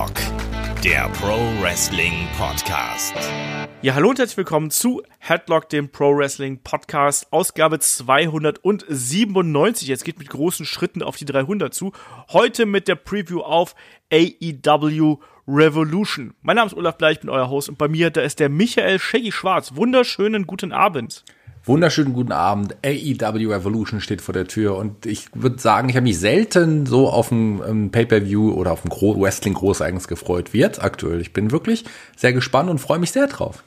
Headlock, der Pro Wrestling Podcast. Ja, hallo und herzlich willkommen zu Headlock, dem Pro Wrestling Podcast, Ausgabe 297. Jetzt geht mit großen Schritten auf die 300 zu. Heute mit der Preview auf AEW Revolution. Mein Name ist Olaf Bleich, ich bin euer Host und bei mir, da ist der Michael Shaggy Schwarz. Wunderschönen guten Abend. Wunderschönen guten Abend. AEW Revolution steht vor der Tür und ich würde sagen, ich habe mich selten so auf ein, ein Pay-per-View oder auf ein Gro Wrestling Großeigens gefreut wie jetzt aktuell. Ich bin wirklich sehr gespannt und freue mich sehr drauf.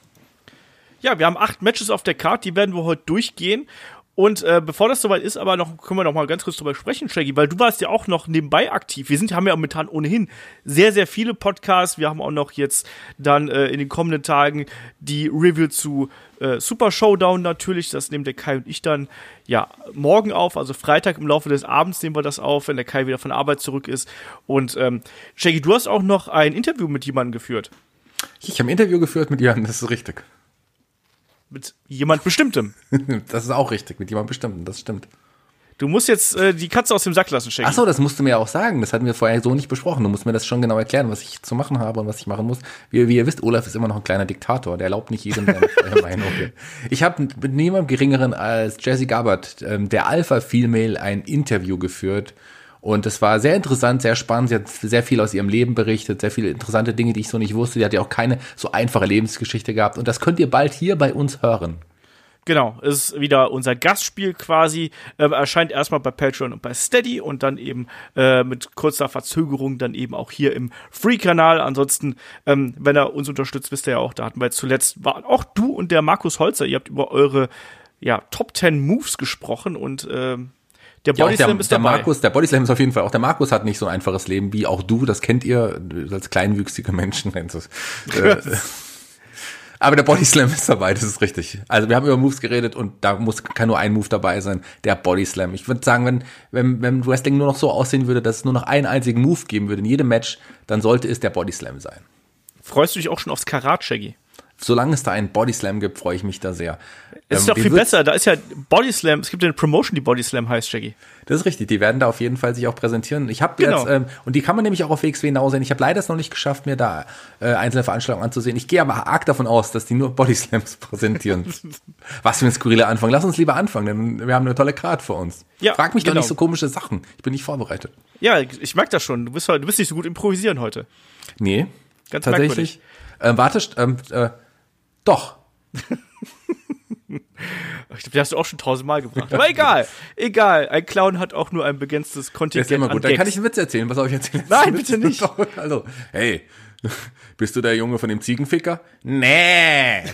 Ja, wir haben acht Matches auf der Card, die werden wir heute durchgehen. Und äh, bevor das soweit ist, aber noch können wir noch mal ganz kurz drüber sprechen, Shaggy, weil du warst ja auch noch nebenbei aktiv. Wir sind haben ja momentan ohnehin sehr sehr viele Podcasts. Wir haben auch noch jetzt dann äh, in den kommenden Tagen die Review zu äh, Super Showdown natürlich. Das nehmen der Kai und ich dann ja morgen auf, also Freitag im Laufe des Abends nehmen wir das auf, wenn der Kai wieder von Arbeit zurück ist. Und ähm, Shaggy, du hast auch noch ein Interview mit jemandem geführt. Ich habe ein Interview geführt mit jemandem, das ist richtig. Mit jemand Bestimmtem. das ist auch richtig, mit jemand Bestimmtem, das stimmt. Du musst jetzt äh, die Katze aus dem Sack lassen, Shaggy. Ach so, das musst du mir auch sagen. Das hatten wir vorher so nicht besprochen. Du musst mir das schon genau erklären, was ich zu machen habe und was ich machen muss. Wie, wie ihr wisst, Olaf ist immer noch ein kleiner Diktator. Der erlaubt nicht jedem seine freie Meinung. Ich habe mit niemandem geringeren als Jesse Gabbard, ähm, der Alpha Female, ein Interview geführt. Und es war sehr interessant, sehr spannend. Sie hat sehr viel aus ihrem Leben berichtet, sehr viele interessante Dinge, die ich so nicht wusste. Sie hat ja auch keine so einfache Lebensgeschichte gehabt. Und das könnt ihr bald hier bei uns hören. Genau, ist wieder unser Gastspiel quasi. Äh, erscheint erstmal bei Patreon und bei Steady und dann eben äh, mit kurzer Verzögerung dann eben auch hier im Free-Kanal. Ansonsten, ähm, wenn er uns unterstützt, wisst ihr ja auch, da hatten wir zuletzt, war auch du und der Markus Holzer, ihr habt über eure ja, Top 10 Moves gesprochen und ähm, der Bodyslam ja, ist der dabei. Markus, der Bodyslam ist auf jeden Fall auch der Markus hat nicht so ein einfaches Leben wie auch du, das kennt ihr als kleinwüchsige Menschen. Äh, aber der Bodyslam ist dabei, das ist richtig. Also wir haben über Moves geredet und da muss kann nur ein Move dabei sein, der Bodyslam. Ich würde sagen, wenn, wenn, wenn Wrestling nur noch so aussehen würde, dass es nur noch einen einzigen Move geben würde in jedem Match, dann sollte es der Bodyslam sein. Freust du dich auch schon aufs Karat, Shaggy? Solange es da einen Bodyslam gibt, freue ich mich da sehr. Es ist ähm, doch viel besser. Da ist ja Bodyslam. Es gibt ja eine Promotion, die Bodyslam heißt, Shaggy. Das ist richtig. Die werden da auf jeden Fall sich auch präsentieren. Ich habe genau. jetzt ähm, und die kann man nämlich auch auf WXW Now sehen. Ich habe leider es noch nicht geschafft, mir da äh, einzelne Veranstaltungen anzusehen. Ich gehe aber arg davon aus, dass die nur Bodyslams präsentieren. Was für ein skurriler Anfang. Lass uns lieber anfangen, denn wir haben eine tolle Card vor uns. Ja, Frag mich genau. doch nicht so komische Sachen. Ich bin nicht vorbereitet. Ja, ich merke das schon. Du bist, du bist nicht so gut improvisieren heute. Nee. Ganz tatsächlich. Äh, warte, ähm, äh, doch. Ich glaube, die hast du auch schon tausendmal gebracht. Aber egal, egal. Ein Clown hat auch nur ein begrenztes Kontingent. Das ist immer gut. Dann kann ich einen Witz erzählen. Was soll ich erzählen? Nein, bitte nicht. Also, hey, bist du der Junge von dem Ziegenficker? Nee.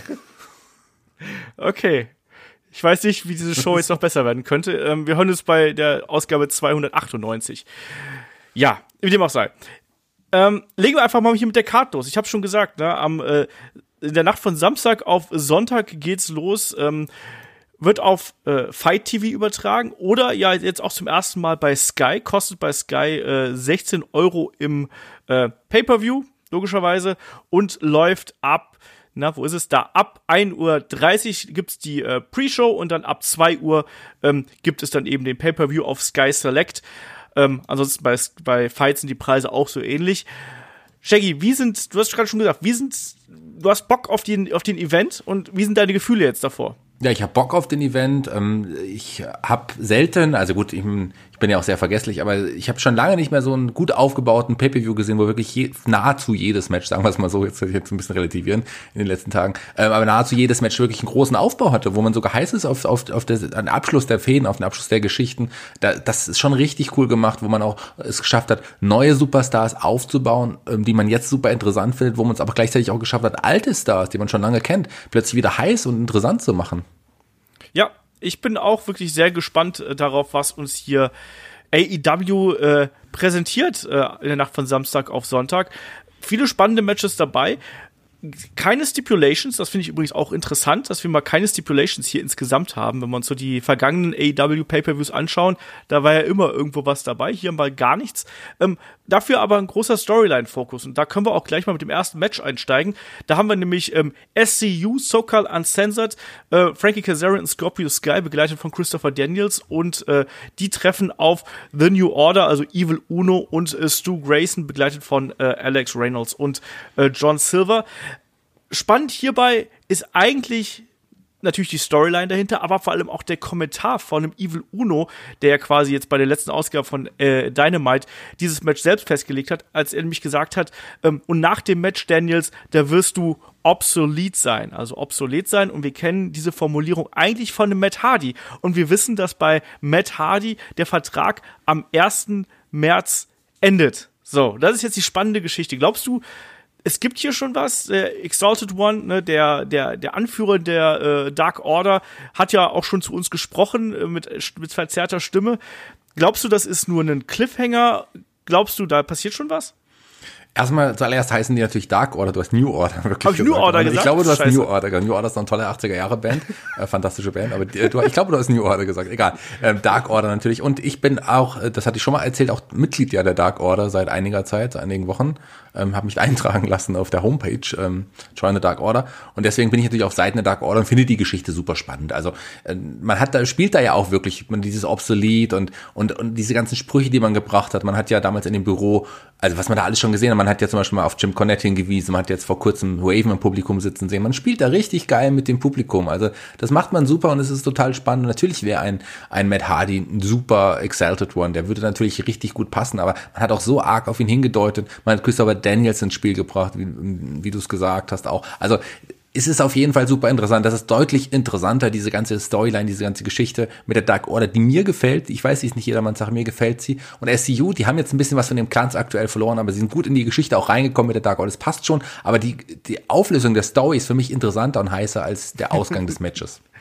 Okay. Ich weiß nicht, wie diese Show jetzt noch besser werden könnte. Ähm, wir hören uns bei der Ausgabe 298. Ja, wie dem auch sei. Ähm, legen wir einfach mal hier mit der Karte los. Ich habe schon gesagt, ne, am äh, in der Nacht von Samstag auf Sonntag geht's los. Ähm, wird auf äh, Fight TV übertragen oder ja jetzt auch zum ersten Mal bei Sky, kostet bei Sky äh, 16 Euro im äh, Pay-Per-View, logischerweise, und läuft ab, na, wo ist es da? Ab 1.30 Uhr gibt's die äh, Pre-Show und dann ab 2 Uhr ähm, gibt es dann eben den Pay-Per-View auf Sky Select. Ähm, ansonsten bei, bei Fight sind die Preise auch so ähnlich. Shaggy, wie sind, du hast gerade schon gesagt, wie sind, du hast Bock auf den, auf den Event und wie sind deine Gefühle jetzt davor? Ja, ich habe Bock auf den Event. Ähm, ich habe selten, also gut, ich, bin ja auch sehr vergesslich, aber ich habe schon lange nicht mehr so einen gut aufgebauten Pay-per-View gesehen, wo wirklich je, nahezu jedes Match, sagen wir es mal so, jetzt jetzt ein bisschen relativieren in den letzten Tagen, ähm, aber nahezu jedes Match wirklich einen großen Aufbau hatte, wo man sogar heiß ist auf, auf, auf den Abschluss der Fäden, auf den Abschluss der Geschichten. Da, das ist schon richtig cool gemacht, wo man auch es geschafft hat, neue Superstars aufzubauen, ähm, die man jetzt super interessant findet, wo man es aber gleichzeitig auch geschafft hat, alte Stars, die man schon lange kennt, plötzlich wieder heiß und interessant zu machen. Ja, ich bin auch wirklich sehr gespannt äh, darauf, was uns hier AEW äh, präsentiert äh, in der Nacht von Samstag auf Sonntag. Viele spannende Matches dabei. Keine Stipulations, das finde ich übrigens auch interessant, dass wir mal keine Stipulations hier insgesamt haben, wenn wir uns so die vergangenen AEW Pay-Per-Views anschauen, da war ja immer irgendwo was dabei, hier mal gar nichts. Ähm, Dafür aber ein großer Storyline-Fokus. Und da können wir auch gleich mal mit dem ersten Match einsteigen. Da haben wir nämlich ähm, SCU, SoCal Uncensored, äh, Frankie Kazarian und Scorpio Sky, begleitet von Christopher Daniels. Und äh, die treffen auf The New Order, also Evil Uno und äh, Stu Grayson, begleitet von äh, Alex Reynolds und äh, John Silver. Spannend hierbei ist eigentlich natürlich die Storyline dahinter, aber vor allem auch der Kommentar von dem Evil Uno, der ja quasi jetzt bei der letzten Ausgabe von äh, Dynamite dieses Match selbst festgelegt hat, als er nämlich gesagt hat, ähm, und nach dem Match, Daniels, da wirst du obsolet sein, also obsolet sein und wir kennen diese Formulierung eigentlich von dem Matt Hardy und wir wissen, dass bei Matt Hardy der Vertrag am 1. März endet. So, das ist jetzt die spannende Geschichte. Glaubst du, es gibt hier schon was. Der Exalted One, ne, der, der, der Anführer der äh, Dark Order, hat ja auch schon zu uns gesprochen äh, mit, mit verzerrter Stimme. Glaubst du, das ist nur ein Cliffhanger? Glaubst du, da passiert schon was? Erstmal zuallererst heißen die natürlich Dark Order, du hast New Order wirklich Hab ich New Order gesagt? Ich glaube, du hast Scheiße. New Order gesagt. New Order ist eine tolle 80er Jahre Band, äh, fantastische Band, aber äh, du, ich glaube, du hast New Order gesagt. Egal. Ähm, Dark Order natürlich und ich bin auch, äh, das hatte ich schon mal erzählt, auch Mitglied ja der Dark Order seit einiger Zeit, seit einigen Wochen. Ähm, habe mich eintragen lassen auf der Homepage ähm, Join the Dark Order und deswegen bin ich natürlich auf Seiten der Dark Order und finde die Geschichte super spannend. Also äh, man hat da spielt da ja auch wirklich man dieses Obsolet und und und diese ganzen Sprüche, die man gebracht hat. Man hat ja damals in dem Büro, also was man da alles schon gesehen hat, man hat ja zum Beispiel mal auf Jim Cornette hingewiesen, man hat jetzt vor kurzem Raven im Publikum sitzen sehen. Man spielt da richtig geil mit dem Publikum. Also das macht man super und es ist total spannend. Natürlich wäre ein ein Matt Hardy ein super Exalted One, der würde natürlich richtig gut passen, aber man hat auch so arg auf ihn hingedeutet. Man hat Christopher Daniels ins Spiel gebracht, wie, wie du es gesagt hast auch. Also es ist auf jeden Fall super interessant. Das ist deutlich interessanter, diese ganze Storyline, diese ganze Geschichte mit der Dark Order, die mir gefällt. Ich weiß, sie ist nicht jedermanns Sache, mir gefällt sie. Und SCU, die haben jetzt ein bisschen was von dem Clans aktuell verloren, aber sie sind gut in die Geschichte auch reingekommen mit der Dark Order. Das passt schon, aber die, die Auflösung der Story ist für mich interessanter und heißer als der Ausgang des Matches.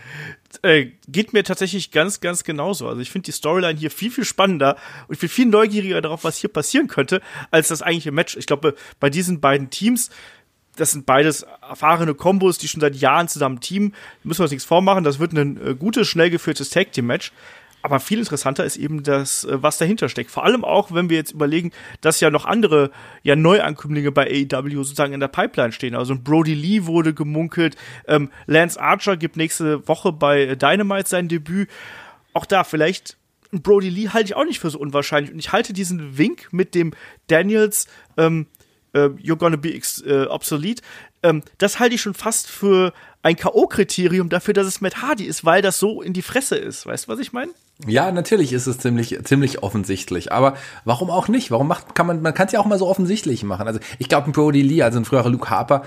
Äh, geht mir tatsächlich ganz, ganz genauso. Also ich finde die Storyline hier viel, viel spannender und ich bin viel neugieriger darauf, was hier passieren könnte, als das eigentliche Match. Ich glaube, bei diesen beiden Teams, das sind beides erfahrene Kombos, die schon seit Jahren zusammen teamen. Müssen wir uns nichts vormachen. Das wird ein äh, gutes, schnell geführtes Tag Team Match. Aber viel interessanter ist eben das, äh, was dahinter steckt. Vor allem auch, wenn wir jetzt überlegen, dass ja noch andere ja Neuankömmlinge bei AEW sozusagen in der Pipeline stehen. Also Brody Lee wurde gemunkelt, ähm, Lance Archer gibt nächste Woche bei Dynamite sein Debüt. Auch da vielleicht Brody Lee halte ich auch nicht für so unwahrscheinlich. Und ich halte diesen Wink mit dem Daniels ähm, äh, You're gonna be äh, obsolete, ähm, das halte ich schon fast für ein K.O.-Kriterium dafür, dass es Matt Hardy ist, weil das so in die Fresse ist. Weißt du, was ich meine? Ja, natürlich ist es ziemlich, ziemlich offensichtlich. Aber warum auch nicht? Warum macht, kann man, man kann es ja auch mal so offensichtlich machen. Also ich glaube, ein Brody Lee, also ein früherer Luke Harper,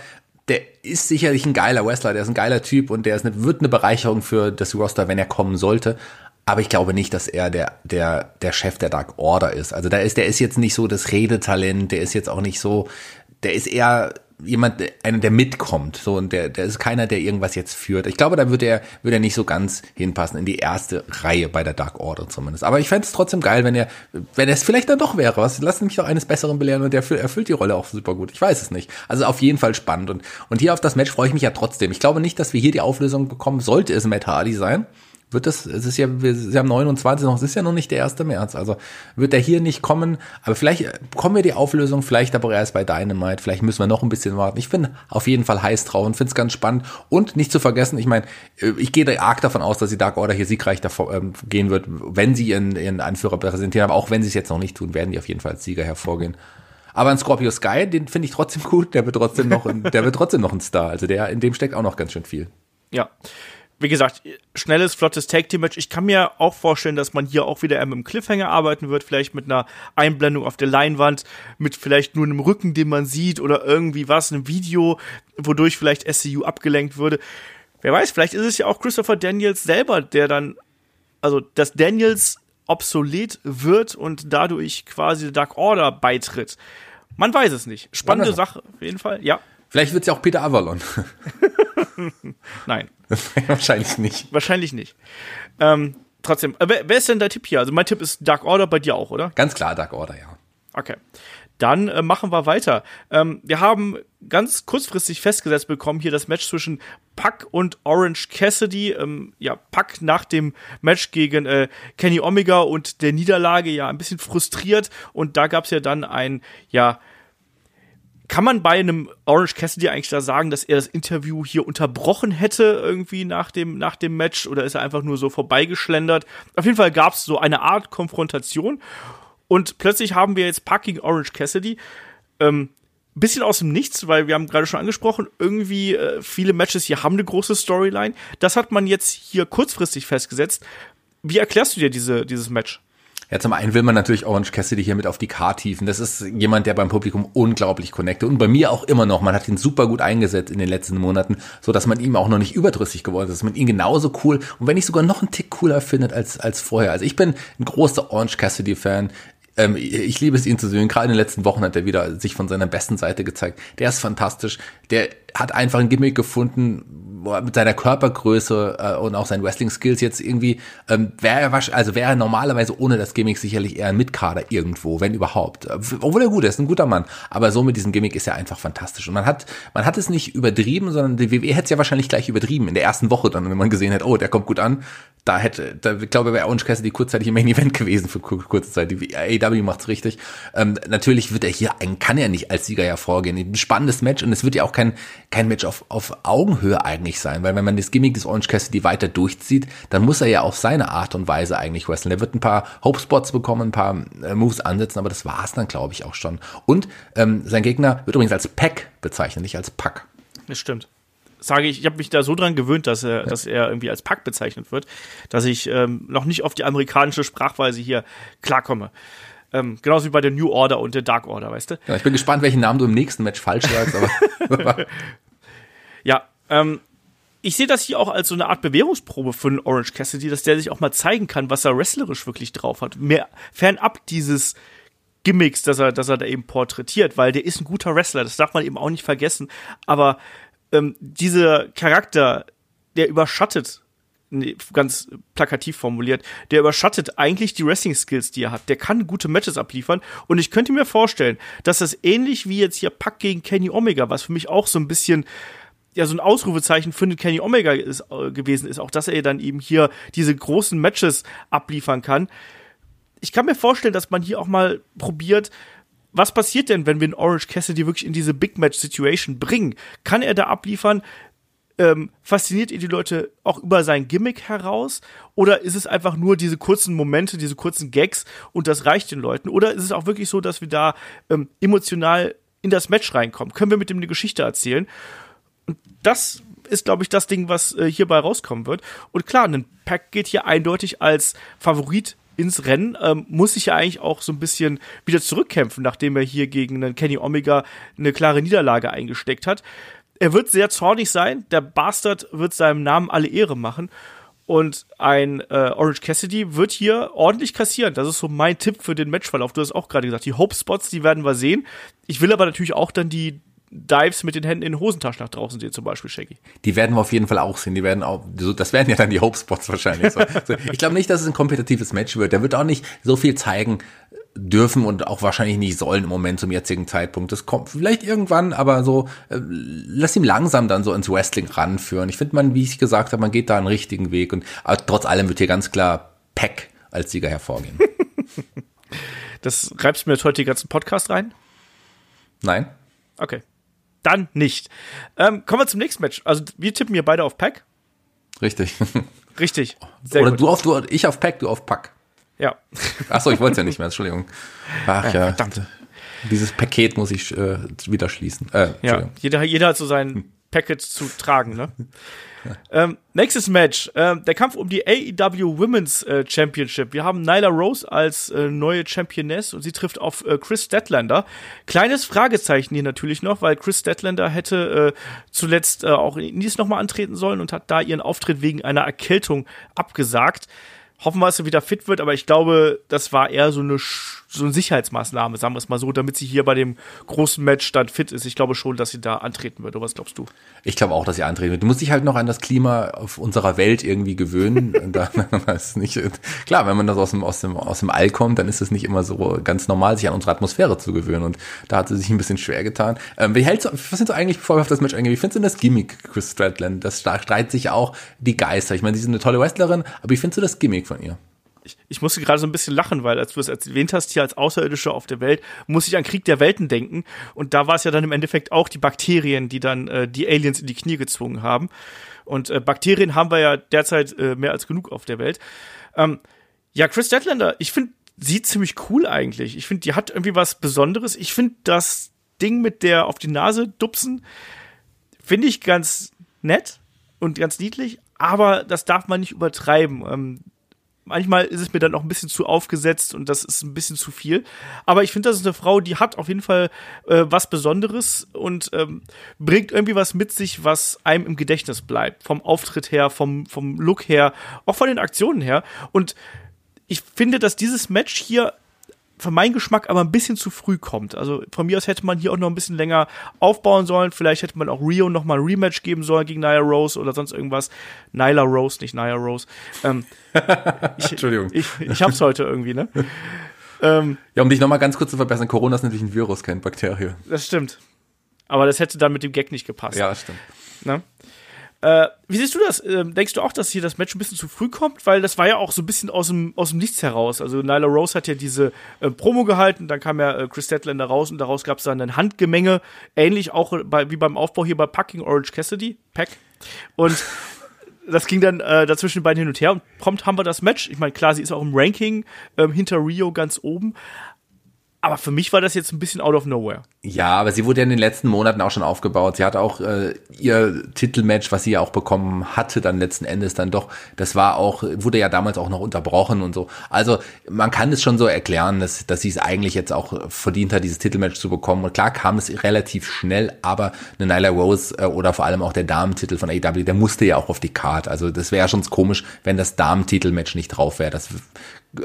der ist sicherlich ein geiler Wrestler, der ist ein geiler Typ und der ist eine, wird eine Bereicherung für das Roster, wenn er kommen sollte. Aber ich glaube nicht, dass er der, der, der Chef der Dark Order ist. Also da ist, der ist jetzt nicht so das Redetalent, der ist jetzt auch nicht so, der ist eher jemand, einer, der mitkommt, so, und der, der ist keiner, der irgendwas jetzt führt. Ich glaube, da würde er, würde er nicht so ganz hinpassen in die erste Reihe bei der Dark Order zumindest. Aber ich fände es trotzdem geil, wenn er, wenn er es vielleicht dann doch wäre. Was, lass mich doch eines Besseren belehren und der erfüllt die Rolle auch super gut. Ich weiß es nicht. Also auf jeden Fall spannend. Und, und hier auf das Match freue ich mich ja trotzdem. Ich glaube nicht, dass wir hier die Auflösung bekommen, sollte es Matt Hardy sein wird das, es ist ja, wir sie haben 29 noch, es ist ja noch nicht der 1. März, also wird er hier nicht kommen, aber vielleicht bekommen wir die Auflösung, vielleicht aber erst bei Dynamite, vielleicht müssen wir noch ein bisschen warten. Ich bin auf jeden Fall heiß drauf und finde es ganz spannend und nicht zu vergessen, ich meine, ich gehe arg davon aus, dass die Dark Order hier siegreich davor, ähm, gehen wird, wenn sie ihren, ihren Anführer präsentieren, aber auch wenn sie es jetzt noch nicht tun, werden die auf jeden Fall als Sieger hervorgehen. Aber ein Scorpio Sky, den finde ich trotzdem gut, der wird trotzdem noch, ein, der wird trotzdem noch ein Star, also der, in dem steckt auch noch ganz schön viel. Ja wie gesagt, schnelles, flottes Tag-Team-Match. Ich kann mir auch vorstellen, dass man hier auch wieder mit einem Cliffhanger arbeiten wird, vielleicht mit einer Einblendung auf der Leinwand, mit vielleicht nur einem Rücken, den man sieht oder irgendwie was, einem Video, wodurch vielleicht SCU abgelenkt würde. Wer weiß, vielleicht ist es ja auch Christopher Daniels selber, der dann, also, dass Daniels obsolet wird und dadurch quasi der Dark Order beitritt. Man weiß es nicht. Spannende Sache, auf jeden Fall, ja. Vielleicht wird es ja auch Peter Avalon. Nein. Wahrscheinlich nicht. Wahrscheinlich nicht. Ähm, trotzdem, äh, wer, wer ist denn dein Tipp hier? Also mein Tipp ist Dark Order bei dir auch, oder? Ganz klar Dark Order, ja. Okay. Dann äh, machen wir weiter. Ähm, wir haben ganz kurzfristig festgesetzt bekommen hier das Match zwischen Puck und Orange Cassidy. Ähm, ja, Puck nach dem Match gegen äh, Kenny Omega und der Niederlage ja ein bisschen frustriert. Und da gab es ja dann ein, ja, kann man bei einem Orange Cassidy eigentlich da sagen, dass er das Interview hier unterbrochen hätte irgendwie nach dem, nach dem Match oder ist er einfach nur so vorbeigeschlendert? Auf jeden Fall gab es so eine Art Konfrontation und plötzlich haben wir jetzt Parking Orange Cassidy. Ähm, bisschen aus dem Nichts, weil wir haben gerade schon angesprochen, irgendwie äh, viele Matches hier haben eine große Storyline. Das hat man jetzt hier kurzfristig festgesetzt. Wie erklärst du dir diese, dieses Match? Ja, zum einen will man natürlich Orange Cassidy hier mit auf die Karte hieven. Das ist jemand, der beim Publikum unglaublich connectet und bei mir auch immer noch. Man hat ihn super gut eingesetzt in den letzten Monaten, so dass man ihm auch noch nicht überdrüssig geworden ist, dass man ihn genauso cool und wenn nicht sogar noch einen Tick cooler findet als, als vorher. Also ich bin ein großer Orange Cassidy Fan. Ähm, ich liebe es, ihn zu sehen. Gerade in den letzten Wochen hat er wieder sich von seiner besten Seite gezeigt. Der ist fantastisch. Der hat einfach ein Gimmick gefunden, mit seiner Körpergröße äh, und auch seinen Wrestling-Skills jetzt irgendwie, ähm, wäre er also wäre er normalerweise ohne das Gimmick sicherlich eher ein Mitkader irgendwo, wenn überhaupt. Obwohl er gut ist, ein guter Mann. Aber so mit diesem Gimmick ist er einfach fantastisch. Und man hat, man hat es nicht übertrieben, sondern die WWE hätte es ja wahrscheinlich gleich übertrieben in der ersten Woche dann, wenn man gesehen hätte, oh, der kommt gut an. Da hätte, da ich glaube, wäre Orange Cassidy kurzzeitig im Main Event gewesen für kurze Zeit. Die AEW macht's richtig. Ähm, natürlich wird er hier, kann er nicht als Sieger hervorgehen. Ein spannendes Match und es wird ja auch kein, kein Match auf, auf Augenhöhe eigentlich sein, weil wenn man das Gimmick des Orange Cassidy weiter durchzieht, dann muss er ja auf seine Art und Weise eigentlich wrestlen. Er wird ein paar Hope Spots bekommen, ein paar äh, Moves ansetzen, aber das war's dann, glaube ich, auch schon. Und ähm, sein Gegner wird übrigens als Pack bezeichnet, nicht als Pack. Das stimmt sage ich, ich habe mich da so dran gewöhnt, dass er, ja. dass er irgendwie als Pack bezeichnet wird, dass ich ähm, noch nicht auf die amerikanische Sprachweise hier klarkomme. Ähm, genauso wie bei der New Order und der Dark Order, weißt du? Ja, ich bin gespannt, welchen Namen du im nächsten Match falsch sagst, aber. ja, ähm, ich sehe das hier auch als so eine Art Bewährungsprobe für einen Orange Cassidy, dass der sich auch mal zeigen kann, was er wrestlerisch wirklich drauf hat. Mehr fernab dieses Gimmicks, dass er, dass er da eben porträtiert, weil der ist ein guter Wrestler, das darf man eben auch nicht vergessen. Aber ähm, dieser Charakter, der überschattet, nee, ganz plakativ formuliert, der überschattet eigentlich die Wrestling-Skills, die er hat. Der kann gute Matches abliefern. Und ich könnte mir vorstellen, dass das ähnlich wie jetzt hier Pack gegen Kenny Omega, was für mich auch so ein bisschen ja so ein Ausrufezeichen für Kenny Omega ist, äh, gewesen ist, auch dass er dann eben hier diese großen Matches abliefern kann. Ich kann mir vorstellen, dass man hier auch mal probiert, was passiert denn, wenn wir einen Orange Cassidy wirklich in diese Big Match Situation bringen? Kann er da abliefern? Ähm, fasziniert ihr die Leute auch über sein Gimmick heraus? Oder ist es einfach nur diese kurzen Momente, diese kurzen Gags und das reicht den Leuten? Oder ist es auch wirklich so, dass wir da ähm, emotional in das Match reinkommen? Können wir mit dem eine Geschichte erzählen? Das ist, glaube ich, das Ding, was äh, hierbei rauskommen wird. Und klar, ein Pack geht hier eindeutig als Favorit ins Rennen, ähm, muss sich ja eigentlich auch so ein bisschen wieder zurückkämpfen, nachdem er hier gegen einen Kenny Omega eine klare Niederlage eingesteckt hat. Er wird sehr zornig sein, der Bastard wird seinem Namen alle Ehre machen. Und ein äh, Orange Cassidy wird hier ordentlich kassieren. Das ist so mein Tipp für den Matchverlauf. Du hast auch gerade gesagt, die Hope Spots, die werden wir sehen. Ich will aber natürlich auch dann die Dives mit den Händen in den Hosentaschen nach draußen sehen, zum Beispiel, Shaggy. Die werden wir auf jeden Fall auch sehen. Die werden auch, das werden ja dann die Hope-Spots wahrscheinlich. So. ich glaube nicht, dass es ein kompetitives Match wird. Der wird auch nicht so viel zeigen dürfen und auch wahrscheinlich nicht sollen im Moment zum jetzigen Zeitpunkt. Das kommt vielleicht irgendwann, aber so, äh, lass ihm langsam dann so ins Wrestling ranführen. Ich finde man, wie ich gesagt habe, man geht da einen richtigen Weg und trotz allem wird hier ganz klar Peck als Sieger hervorgehen. das reibst du mir jetzt heute den ganzen Podcast rein? Nein. Okay dann nicht. Ähm, kommen wir zum nächsten Match. Also wir tippen hier beide auf Pack. Richtig. Richtig. Sehr Oder gut. du auf du, ich auf Pack, du auf Pack. Ja. Achso, ich wollte es ja nicht mehr, Entschuldigung. Ach ja. ja. Verdammt. Dieses Paket muss ich äh, wieder schließen. Äh, ja, jeder, jeder hat so sein Packet zu tragen, ne? Ähm, nächstes Match, äh, der Kampf um die AEW Women's äh, Championship. Wir haben Nyla Rose als äh, neue Championess und sie trifft auf äh, Chris Statlander. Kleines Fragezeichen hier natürlich noch, weil Chris Statlander hätte äh, zuletzt äh, auch in Indies nochmal antreten sollen und hat da ihren Auftritt wegen einer Erkältung abgesagt. Hoffen wir, dass sie wieder fit wird, aber ich glaube, das war eher so eine, so eine Sicherheitsmaßnahme, sagen wir es mal so, damit sie hier bei dem großen Match dann fit ist. Ich glaube schon, dass sie da antreten wird. Oder was glaubst du? Ich glaube auch, dass sie antreten wird. Du musst dich halt noch an das Klima auf unserer Welt irgendwie gewöhnen. Dann, ist nicht, klar, wenn man das aus dem, aus, dem, aus dem All kommt, dann ist es nicht immer so ganz normal, sich an unsere Atmosphäre zu gewöhnen. Und da hat sie sich ein bisschen schwer getan. Ähm, wie hältst du, was sind so eigentlich, bevor wir auf das Match eingehen, wie findest du das Gimmick, Chris Stratland? Das streiten sich auch die Geister. Ich meine, sie ist eine tolle Wrestlerin, aber wie findest du das Gimmick von ihr? ich, ich musste gerade so ein bisschen lachen, weil als du es erwähnt hast, hier als Außerirdische auf der Welt, muss ich an Krieg der Welten denken. Und da war es ja dann im Endeffekt auch die Bakterien, die dann äh, die Aliens in die Knie gezwungen haben. Und äh, Bakterien haben wir ja derzeit äh, mehr als genug auf der Welt. Ähm, ja, Chris Deadlander, ich finde sie ziemlich cool eigentlich. Ich finde, die hat irgendwie was Besonderes. Ich finde das Ding mit der auf die Nase dupsen, finde ich ganz nett und ganz niedlich, aber das darf man nicht übertreiben. Ähm, manchmal ist es mir dann auch ein bisschen zu aufgesetzt und das ist ein bisschen zu viel. Aber ich finde, das ist eine Frau, die hat auf jeden Fall äh, was Besonderes und ähm, bringt irgendwie was mit sich, was einem im Gedächtnis bleibt. Vom Auftritt her, vom, vom Look her, auch von den Aktionen her. Und ich finde, dass dieses Match hier für meinen Geschmack aber ein bisschen zu früh kommt. Also von mir aus hätte man hier auch noch ein bisschen länger aufbauen sollen. Vielleicht hätte man auch Rio noch mal ein Rematch geben sollen gegen Nia Rose oder sonst irgendwas. Nyla Rose, nicht Nia Rose. Ähm, ich, Entschuldigung. Ich, ich hab's heute irgendwie, ne? Ähm, ja, um dich noch mal ganz kurz zu verbessern, Corona ist natürlich ein Virus, kein Bakterie. Das stimmt. Aber das hätte dann mit dem Gag nicht gepasst. Ja, das stimmt. Ne? Äh, wie siehst du das? Ähm, denkst du auch, dass hier das Match ein bisschen zu früh kommt? Weil das war ja auch so ein bisschen aus dem, aus dem Nichts heraus. Also Nyla Rose hat ja diese äh, Promo gehalten, dann kam ja äh, Chris Statlander raus und daraus gab es dann ein Handgemenge. Ähnlich auch bei, wie beim Aufbau hier bei Packing Orange Cassidy. Pack. Und das ging dann äh, dazwischen den beiden hin und her und prompt haben wir das Match. Ich meine, klar, sie ist auch im Ranking ähm, hinter Rio ganz oben, aber für mich war das jetzt ein bisschen out of nowhere. Ja, aber sie wurde ja in den letzten Monaten auch schon aufgebaut. Sie hat auch äh, ihr Titelmatch, was sie ja auch bekommen hatte, dann letzten Endes dann doch, das war auch, wurde ja damals auch noch unterbrochen und so. Also man kann es schon so erklären, dass, dass sie es eigentlich jetzt auch verdient hat, dieses Titelmatch zu bekommen. Und klar kam es relativ schnell, aber eine Nyla Rose äh, oder vor allem auch der Damentitel von AEW, der musste ja auch auf die Card. Also das wäre ja schon komisch, wenn das Damentitelmatch nicht drauf wäre. Das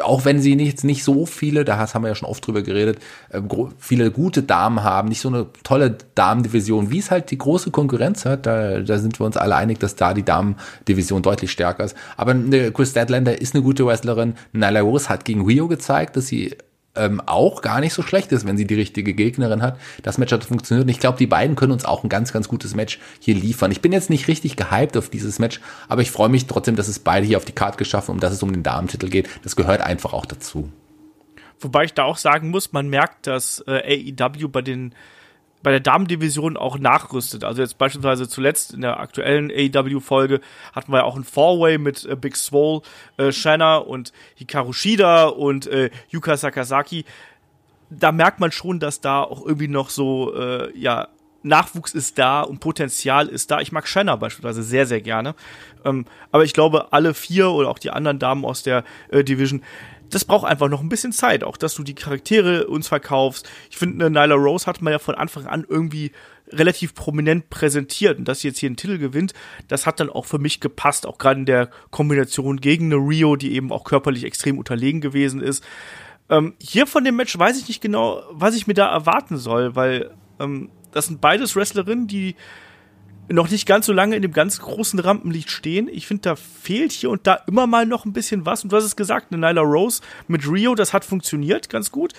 auch wenn sie nicht, nicht so viele, da haben wir ja schon oft drüber geredet, äh, viele gute Damen haben, nicht so eine tolle Damendivision, wie es halt die große Konkurrenz hat, da, da sind wir uns alle einig, dass da die Damendivision deutlich stärker ist. Aber Chris Deadlander ist eine gute Wrestlerin. Nyla Rose hat gegen Rio gezeigt, dass sie ähm, auch gar nicht so schlecht ist, wenn sie die richtige Gegnerin hat. Das Match hat funktioniert und ich glaube, die beiden können uns auch ein ganz, ganz gutes Match hier liefern. Ich bin jetzt nicht richtig gehypt auf dieses Match, aber ich freue mich trotzdem, dass es beide hier auf die Karte geschaffen und dass es um den Damentitel geht. Das gehört einfach auch dazu. Wobei ich da auch sagen muss, man merkt, dass äh, AEW bei den bei der Damendivision auch nachrüstet. Also jetzt beispielsweise zuletzt in der aktuellen AEW-Folge hatten wir ja auch ein Four-Way mit äh, Big Swole, äh, Shanna und Hikaru Shida und äh, Yuka Sakazaki. Da merkt man schon, dass da auch irgendwie noch so, äh, ja, Nachwuchs ist da und Potenzial ist da. Ich mag Shanna beispielsweise sehr, sehr gerne. Ähm, aber ich glaube, alle vier oder auch die anderen Damen aus der äh, Division, das braucht einfach noch ein bisschen Zeit, auch dass du die Charaktere uns verkaufst. Ich finde, Nyla Rose hat man ja von Anfang an irgendwie relativ prominent präsentiert und dass sie jetzt hier einen Titel gewinnt, das hat dann auch für mich gepasst, auch gerade in der Kombination gegen eine Rio, die eben auch körperlich extrem unterlegen gewesen ist. Ähm, hier von dem Match weiß ich nicht genau, was ich mir da erwarten soll, weil ähm, das sind beides Wrestlerinnen, die noch nicht ganz so lange in dem ganz großen Rampenlicht stehen. Ich finde, da fehlt hier und da immer mal noch ein bisschen was. Und du hast es gesagt, eine Nyla Rose mit Rio, das hat funktioniert ganz gut.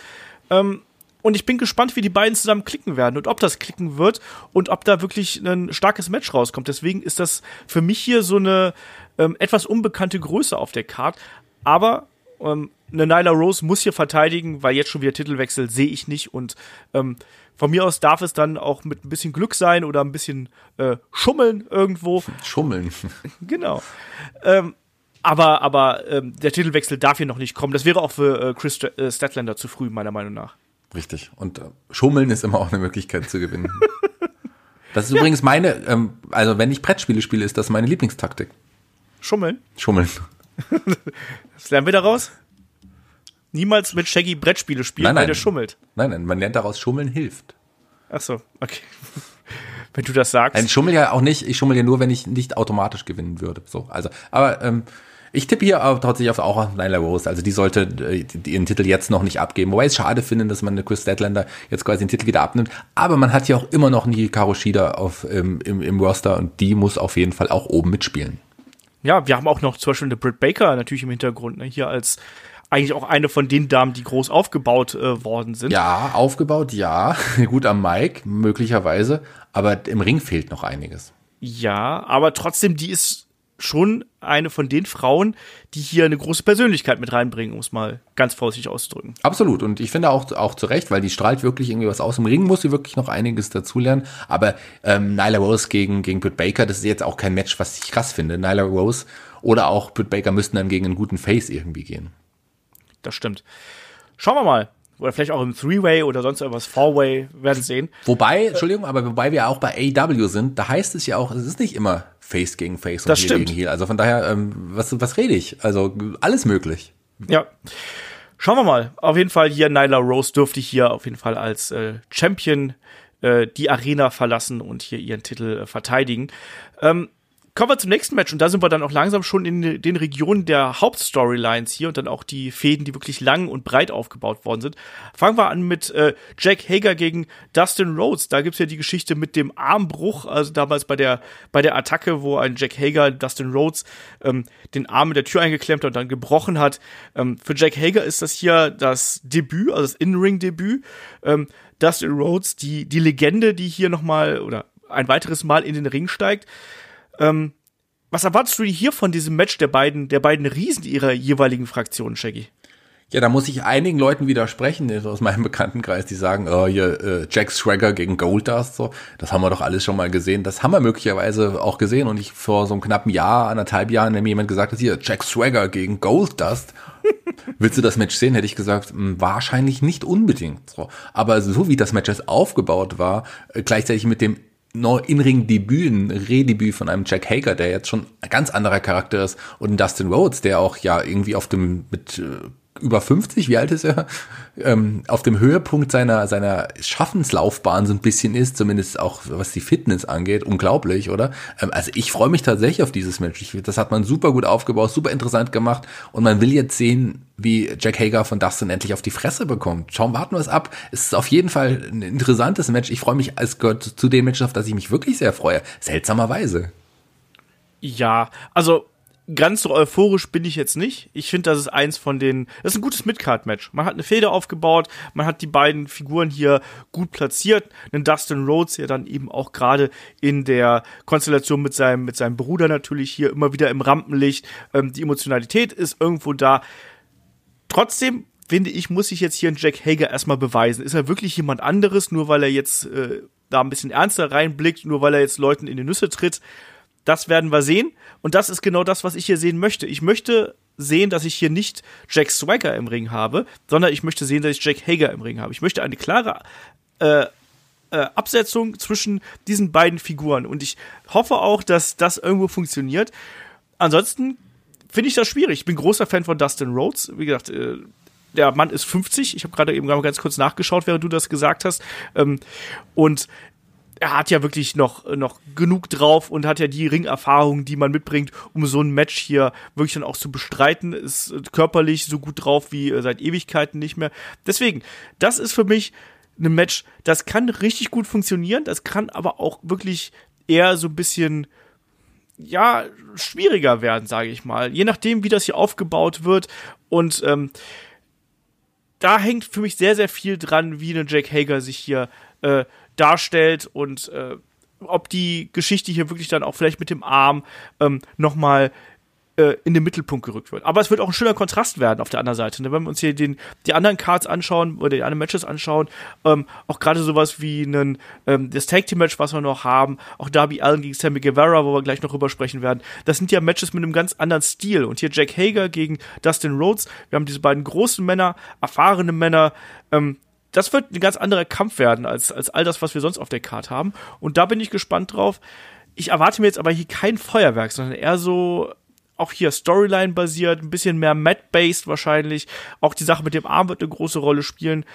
Ähm, und ich bin gespannt, wie die beiden zusammen klicken werden und ob das klicken wird und ob da wirklich ein starkes Match rauskommt. Deswegen ist das für mich hier so eine ähm, etwas unbekannte Größe auf der Card. Aber ähm, eine Nyla Rose muss hier verteidigen, weil jetzt schon wieder Titelwechsel sehe ich nicht. Und ähm, von mir aus darf es dann auch mit ein bisschen Glück sein oder ein bisschen äh, Schummeln irgendwo. Schummeln. Genau. Ähm, aber aber ähm, der Titelwechsel darf hier noch nicht kommen. Das wäre auch für äh, Chris äh, Statlander zu früh, meiner Meinung nach. Richtig. Und äh, Schummeln ist immer auch eine Möglichkeit zu gewinnen. das ist übrigens meine, ähm, also wenn ich Brettspiele spiele, ist das meine Lieblingstaktik. Schummeln? Schummeln. das lernen wir daraus? Niemals mit Shaggy Brettspiele spielen, nein, nein. weil der schummelt. Nein, nein, man lernt daraus, Schummeln hilft. Ach so, okay. wenn du das sagst. Nein, ich schummel ja auch nicht, ich schummel ja nur, wenn ich nicht automatisch gewinnen würde. So, also, aber ähm, Ich tippe hier auch tatsächlich auf, auch auf Nyla Rose. Also die sollte äh, ihren Titel jetzt noch nicht abgeben. Wobei ich es schade finde, dass man eine Chris Statlander jetzt quasi den Titel wieder abnimmt. Aber man hat ja auch immer noch nie Karoshida auf, ähm, im, im Roster und die muss auf jeden Fall auch oben mitspielen. Ja, wir haben auch noch zum Beispiel eine Britt Baker natürlich im Hintergrund, ne? hier als eigentlich auch eine von den Damen, die groß aufgebaut äh, worden sind. Ja, aufgebaut, ja. Gut am Mike, möglicherweise. Aber im Ring fehlt noch einiges. Ja, aber trotzdem, die ist schon eine von den Frauen, die hier eine große Persönlichkeit mit reinbringen, um es mal ganz vorsichtig auszudrücken. Absolut. Und ich finde auch, auch zu Recht, weil die strahlt wirklich irgendwie was aus. Im Ring muss sie wirklich noch einiges dazulernen. Aber ähm, Nyla Rose gegen, gegen Britt Baker, das ist jetzt auch kein Match, was ich krass finde. Nyla Rose oder auch Britt Baker müssten dann gegen einen guten Face irgendwie gehen. Das stimmt. Schauen wir mal oder vielleicht auch im Three-Way oder sonst irgendwas, Four-Way, werden sehen. Wobei, Entschuldigung, aber wobei wir auch bei AW sind, da heißt es ja auch, es ist nicht immer Face gegen Face und das Heel gegen Heel. Also von daher, ähm, was, was rede ich? Also alles möglich. Ja. Schauen wir mal. Auf jeden Fall hier Nyla Rose dürfte hier auf jeden Fall als äh, Champion äh, die Arena verlassen und hier ihren Titel äh, verteidigen. Ähm, Kommen wir zum nächsten Match und da sind wir dann auch langsam schon in den Regionen der Hauptstorylines hier und dann auch die Fäden, die wirklich lang und breit aufgebaut worden sind. Fangen wir an mit äh, Jack Hager gegen Dustin Rhodes. Da gibt's ja die Geschichte mit dem Armbruch, also damals bei der bei der Attacke, wo ein Jack Hager Dustin Rhodes ähm, den Arm in der Tür eingeklemmt hat und dann gebrochen hat. Ähm, für Jack Hager ist das hier das Debüt, also das In-Ring-Debüt. Ähm, Dustin Rhodes, die die Legende, die hier noch mal oder ein weiteres Mal in den Ring steigt. Ähm, was erwartest du hier von diesem Match der beiden, der beiden Riesen ihrer jeweiligen Fraktionen, Shaggy? Ja, da muss ich einigen Leuten widersprechen aus meinem Bekanntenkreis, die sagen, oh, hier äh, Jack Swagger gegen Goldust, so, das haben wir doch alles schon mal gesehen. Das haben wir möglicherweise auch gesehen und ich vor so einem knappen Jahr, anderthalb Jahren, wenn mir jemand gesagt hat, hier Jack Swagger gegen Goldust, willst du das Match sehen? Hätte ich gesagt, mh, hm, wahrscheinlich nicht unbedingt. So. Aber so wie das Match jetzt aufgebaut war, äh, gleichzeitig mit dem in-Ring-Debüt, ein Redebüt von einem Jack Hager, der jetzt schon ein ganz anderer Charakter ist, und Dustin Rhodes, der auch ja irgendwie auf dem mit äh, über 50, wie alt ist er? Ähm, auf dem Höhepunkt seiner, seiner Schaffenslaufbahn so ein bisschen ist, zumindest auch was die Fitness angeht. Unglaublich, oder? Ähm, also ich freue mich tatsächlich auf dieses Match. Ich, das hat man super gut aufgebaut, super interessant gemacht und man will jetzt sehen, wie Jack Hager von Dustin endlich auf die Fresse bekommt. Schauen, warten wir es ab. Es ist auf jeden Fall ein interessantes Match. Ich freue mich als gehört zu den Matches, auf das ich mich wirklich sehr freue. Seltsamerweise. Ja, also ganz so euphorisch bin ich jetzt nicht. Ich finde, das ist eins von den, das ist ein gutes Midcard-Match. Man hat eine Feder aufgebaut, man hat die beiden Figuren hier gut platziert. Einen Dustin Rhodes, der dann eben auch gerade in der Konstellation mit seinem, mit seinem Bruder natürlich hier immer wieder im Rampenlicht. Ähm, die Emotionalität ist irgendwo da. Trotzdem finde ich, muss ich jetzt hier einen Jack Hager erstmal beweisen. Ist er wirklich jemand anderes, nur weil er jetzt äh, da ein bisschen ernster reinblickt, nur weil er jetzt Leuten in die Nüsse tritt? Das werden wir sehen. Und das ist genau das, was ich hier sehen möchte. Ich möchte sehen, dass ich hier nicht Jack Swagger im Ring habe, sondern ich möchte sehen, dass ich Jack Hager im Ring habe. Ich möchte eine klare äh, äh, Absetzung zwischen diesen beiden Figuren. Und ich hoffe auch, dass das irgendwo funktioniert. Ansonsten finde ich das schwierig. Ich bin großer Fan von Dustin Rhodes. Wie gesagt, äh, der Mann ist 50. Ich habe gerade eben ganz kurz nachgeschaut, während du das gesagt hast. Ähm, und er hat ja wirklich noch, noch genug drauf und hat ja die Ringerfahrung, die man mitbringt, um so ein Match hier wirklich dann auch zu bestreiten. Ist körperlich so gut drauf wie äh, seit Ewigkeiten nicht mehr. Deswegen, das ist für mich ein Match, das kann richtig gut funktionieren, das kann aber auch wirklich eher so ein bisschen ja, schwieriger werden, sage ich mal. Je nachdem, wie das hier aufgebaut wird. Und ähm, da hängt für mich sehr, sehr viel dran, wie eine Jake Hager sich hier äh, darstellt und äh, ob die Geschichte hier wirklich dann auch vielleicht mit dem Arm ähm, nochmal äh, in den Mittelpunkt gerückt wird. Aber es wird auch ein schöner Kontrast werden auf der anderen Seite. Ne? Wenn wir uns hier den, die anderen Cards anschauen oder die anderen Matches anschauen, ähm, auch gerade sowas wie einen, ähm, das Tag Team Match, was wir noch haben, auch Darby Allen gegen Sammy Guevara, wo wir gleich noch drüber sprechen werden, das sind ja Matches mit einem ganz anderen Stil. Und hier Jack Hager gegen Dustin Rhodes, wir haben diese beiden großen Männer, erfahrene Männer, ähm, das wird ein ganz anderer Kampf werden als, als all das, was wir sonst auf der Karte haben. Und da bin ich gespannt drauf. Ich erwarte mir jetzt aber hier kein Feuerwerk, sondern eher so auch hier Storyline basiert, ein bisschen mehr Mat-based wahrscheinlich. Auch die Sache mit dem Arm wird eine große Rolle spielen.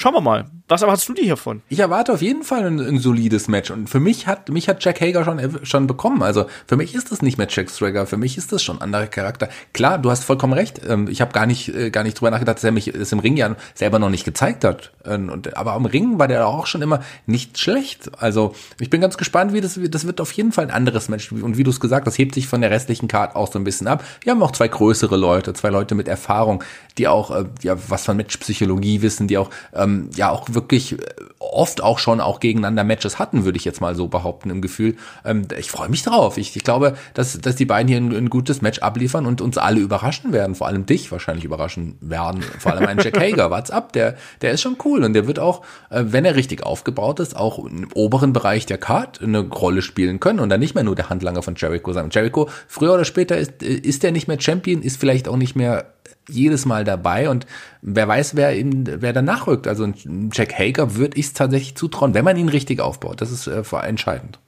Schauen wir mal. Was erwartest du dir hiervon? Ich erwarte auf jeden Fall ein, ein, solides Match. Und für mich hat, mich hat Jack Hager schon, schon bekommen. Also für mich ist das nicht mehr Jack Swagger. Für mich ist das schon ein anderer Charakter. Klar, du hast vollkommen recht. Ähm, ich habe gar nicht, äh, gar nicht drüber nachgedacht, dass er mich das im Ring ja selber noch nicht gezeigt hat. Und, aber am Ring war der auch schon immer nicht schlecht. Also ich bin ganz gespannt, wie das, das wird auf jeden Fall ein anderes Match. Und wie du es gesagt hast, hebt sich von der restlichen Card auch so ein bisschen ab. Wir haben auch zwei größere Leute, zwei Leute mit Erfahrung, die auch, äh, ja, was von Matchpsychologie wissen, die auch, ähm, ja, auch wirklich oft auch schon auch gegeneinander Matches hatten, würde ich jetzt mal so behaupten im Gefühl. Ähm, ich freue mich drauf. Ich, ich glaube, dass, dass die beiden hier ein, ein, gutes Match abliefern und uns alle überraschen werden. Vor allem dich wahrscheinlich überraschen werden. Vor allem einen Jack Hager. What's up? Der, der ist schon cool und der wird auch, äh, wenn er richtig aufgebaut ist, auch im oberen Bereich der Card eine Rolle spielen können und dann nicht mehr nur der Handlanger von Jericho sein. Jericho, früher oder später ist, ist der nicht mehr Champion, ist vielleicht auch nicht mehr jedes Mal dabei und wer weiß, wer ihn, wer dann nachrückt. Also Jack Hager würde ich es tatsächlich zutrauen, wenn man ihn richtig aufbaut. Das ist äh, entscheidend.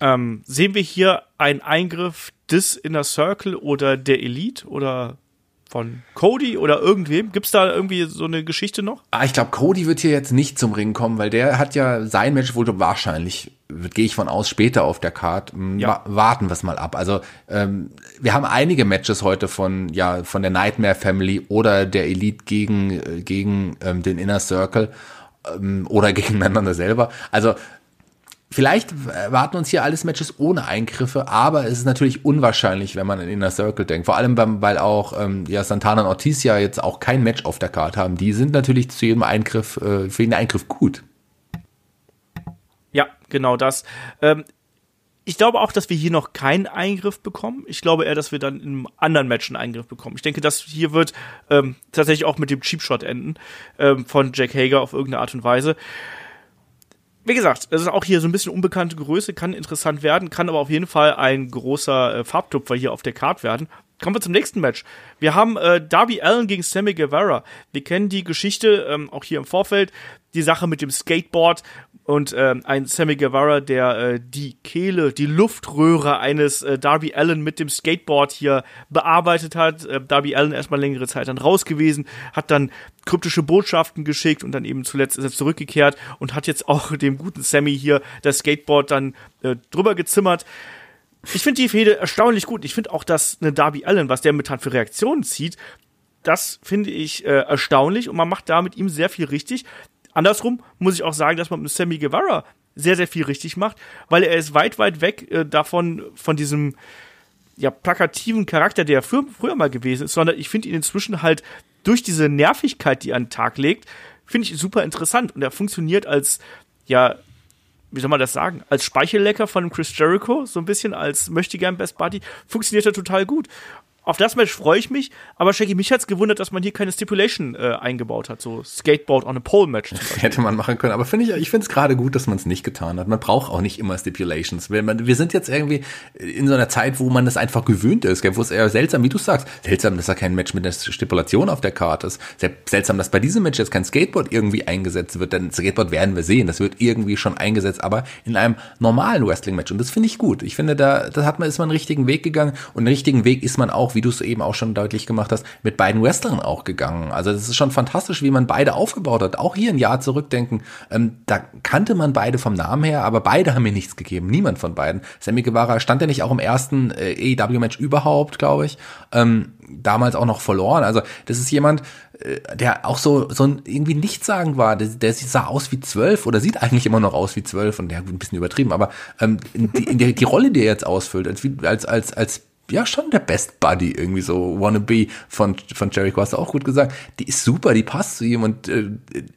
Ähm, sehen wir hier einen Eingriff des Inner Circle oder der Elite oder von Cody oder irgendwem? Gibt es da irgendwie so eine Geschichte noch? Ah, ich glaube, Cody wird hier jetzt nicht zum Ring kommen, weil der hat ja sein Match wohl wahrscheinlich, gehe ich von aus, später auf der Card. Hm, ja. Warten wir es mal ab. Also ähm, wir haben einige Matches heute von ja von der Nightmare Family oder der Elite gegen äh, gegen ähm, den Inner Circle ähm, oder gegeneinander selber. Also Vielleicht warten uns hier alles Matches ohne Eingriffe, aber es ist natürlich unwahrscheinlich, wenn man in Inner Circle denkt. Vor allem, weil auch ähm, ja, Santana und Ortiz ja jetzt auch kein Match auf der Karte haben. Die sind natürlich zu jedem Eingriff, äh, für jeden Eingriff gut. Ja, genau das. Ähm, ich glaube auch, dass wir hier noch keinen Eingriff bekommen. Ich glaube eher, dass wir dann in einem anderen Match einen Eingriff bekommen. Ich denke, dass hier wird ähm, tatsächlich auch mit dem Cheap Shot enden ähm, von Jack Hager auf irgendeine Art und Weise wie gesagt, es ist auch hier so ein bisschen unbekannte Größe, kann interessant werden, kann aber auf jeden Fall ein großer äh, Farbtupfer hier auf der Card werden. Kommen wir zum nächsten Match. Wir haben äh, Darby Allen gegen Sammy Guevara. Wir kennen die Geschichte ähm, auch hier im Vorfeld, die Sache mit dem Skateboard und äh, ein Sammy Guevara, der äh, die Kehle, die Luftröhre eines äh, Darby Allen mit dem Skateboard hier bearbeitet hat. Äh, Darby Allen erstmal längere Zeit dann raus gewesen, hat dann kryptische Botschaften geschickt und dann eben zuletzt ist er zurückgekehrt und hat jetzt auch dem guten Sammy hier das Skateboard dann äh, drüber gezimmert. Ich finde die Fehde erstaunlich gut. Ich finde auch, dass eine Darby Allen, was der mit für Reaktionen zieht, das finde ich äh, erstaunlich und man macht da mit ihm sehr viel richtig. Andersrum muss ich auch sagen, dass man mit Sammy Guevara sehr, sehr viel richtig macht, weil er ist weit, weit weg äh, davon, von diesem ja, plakativen Charakter, der früher, früher mal gewesen ist, sondern ich finde ihn inzwischen halt durch diese Nervigkeit, die er an den Tag legt, finde ich super interessant und er funktioniert als, ja, wie soll man das sagen, als Speichellecker von Chris Jericho, so ein bisschen als möchte gern Best Buddy, funktioniert er total gut. Auf das Match freue ich mich, aber Shaggy, mich hat's gewundert, dass man hier keine Stipulation äh, eingebaut hat, so Skateboard on a Pole Match. Hätte man machen können, aber finde ich, ich finde es gerade gut, dass man es nicht getan hat. Man braucht auch nicht immer Stipulations. Man, wir sind jetzt irgendwie in so einer Zeit, wo man das einfach gewöhnt ist, wo es eher seltsam, wie du sagst, seltsam, dass da kein Match mit einer Stipulation auf der Karte ist. Seltsam, dass bei diesem Match jetzt kein Skateboard irgendwie eingesetzt wird, denn Skateboard werden wir sehen, das wird irgendwie schon eingesetzt, aber in einem normalen Wrestling-Match und das finde ich gut. Ich finde, da, da hat man, ist man einen richtigen Weg gegangen und einen richtigen Weg ist man auch, wie du es eben auch schon deutlich gemacht hast, mit beiden Wrestlern auch gegangen. Also das ist schon fantastisch, wie man beide aufgebaut hat. Auch hier ein Jahr zurückdenken, ähm, da kannte man beide vom Namen her, aber beide haben mir nichts gegeben. Niemand von beiden. Sammy Guevara stand ja nicht auch im ersten äh, AEW-Match überhaupt, glaube ich. Ähm, damals auch noch verloren. Also das ist jemand, äh, der auch so so ein irgendwie nichtssagend war. Der, der sah aus wie zwölf oder sieht eigentlich immer noch aus wie zwölf und der ein bisschen übertrieben. Aber ähm, die, der, die Rolle, die er jetzt ausfüllt, als als als als ja schon der Best Buddy irgendwie so wannabe von von Jericho hast du auch gut gesagt. Die ist super, die passt zu ihm und äh,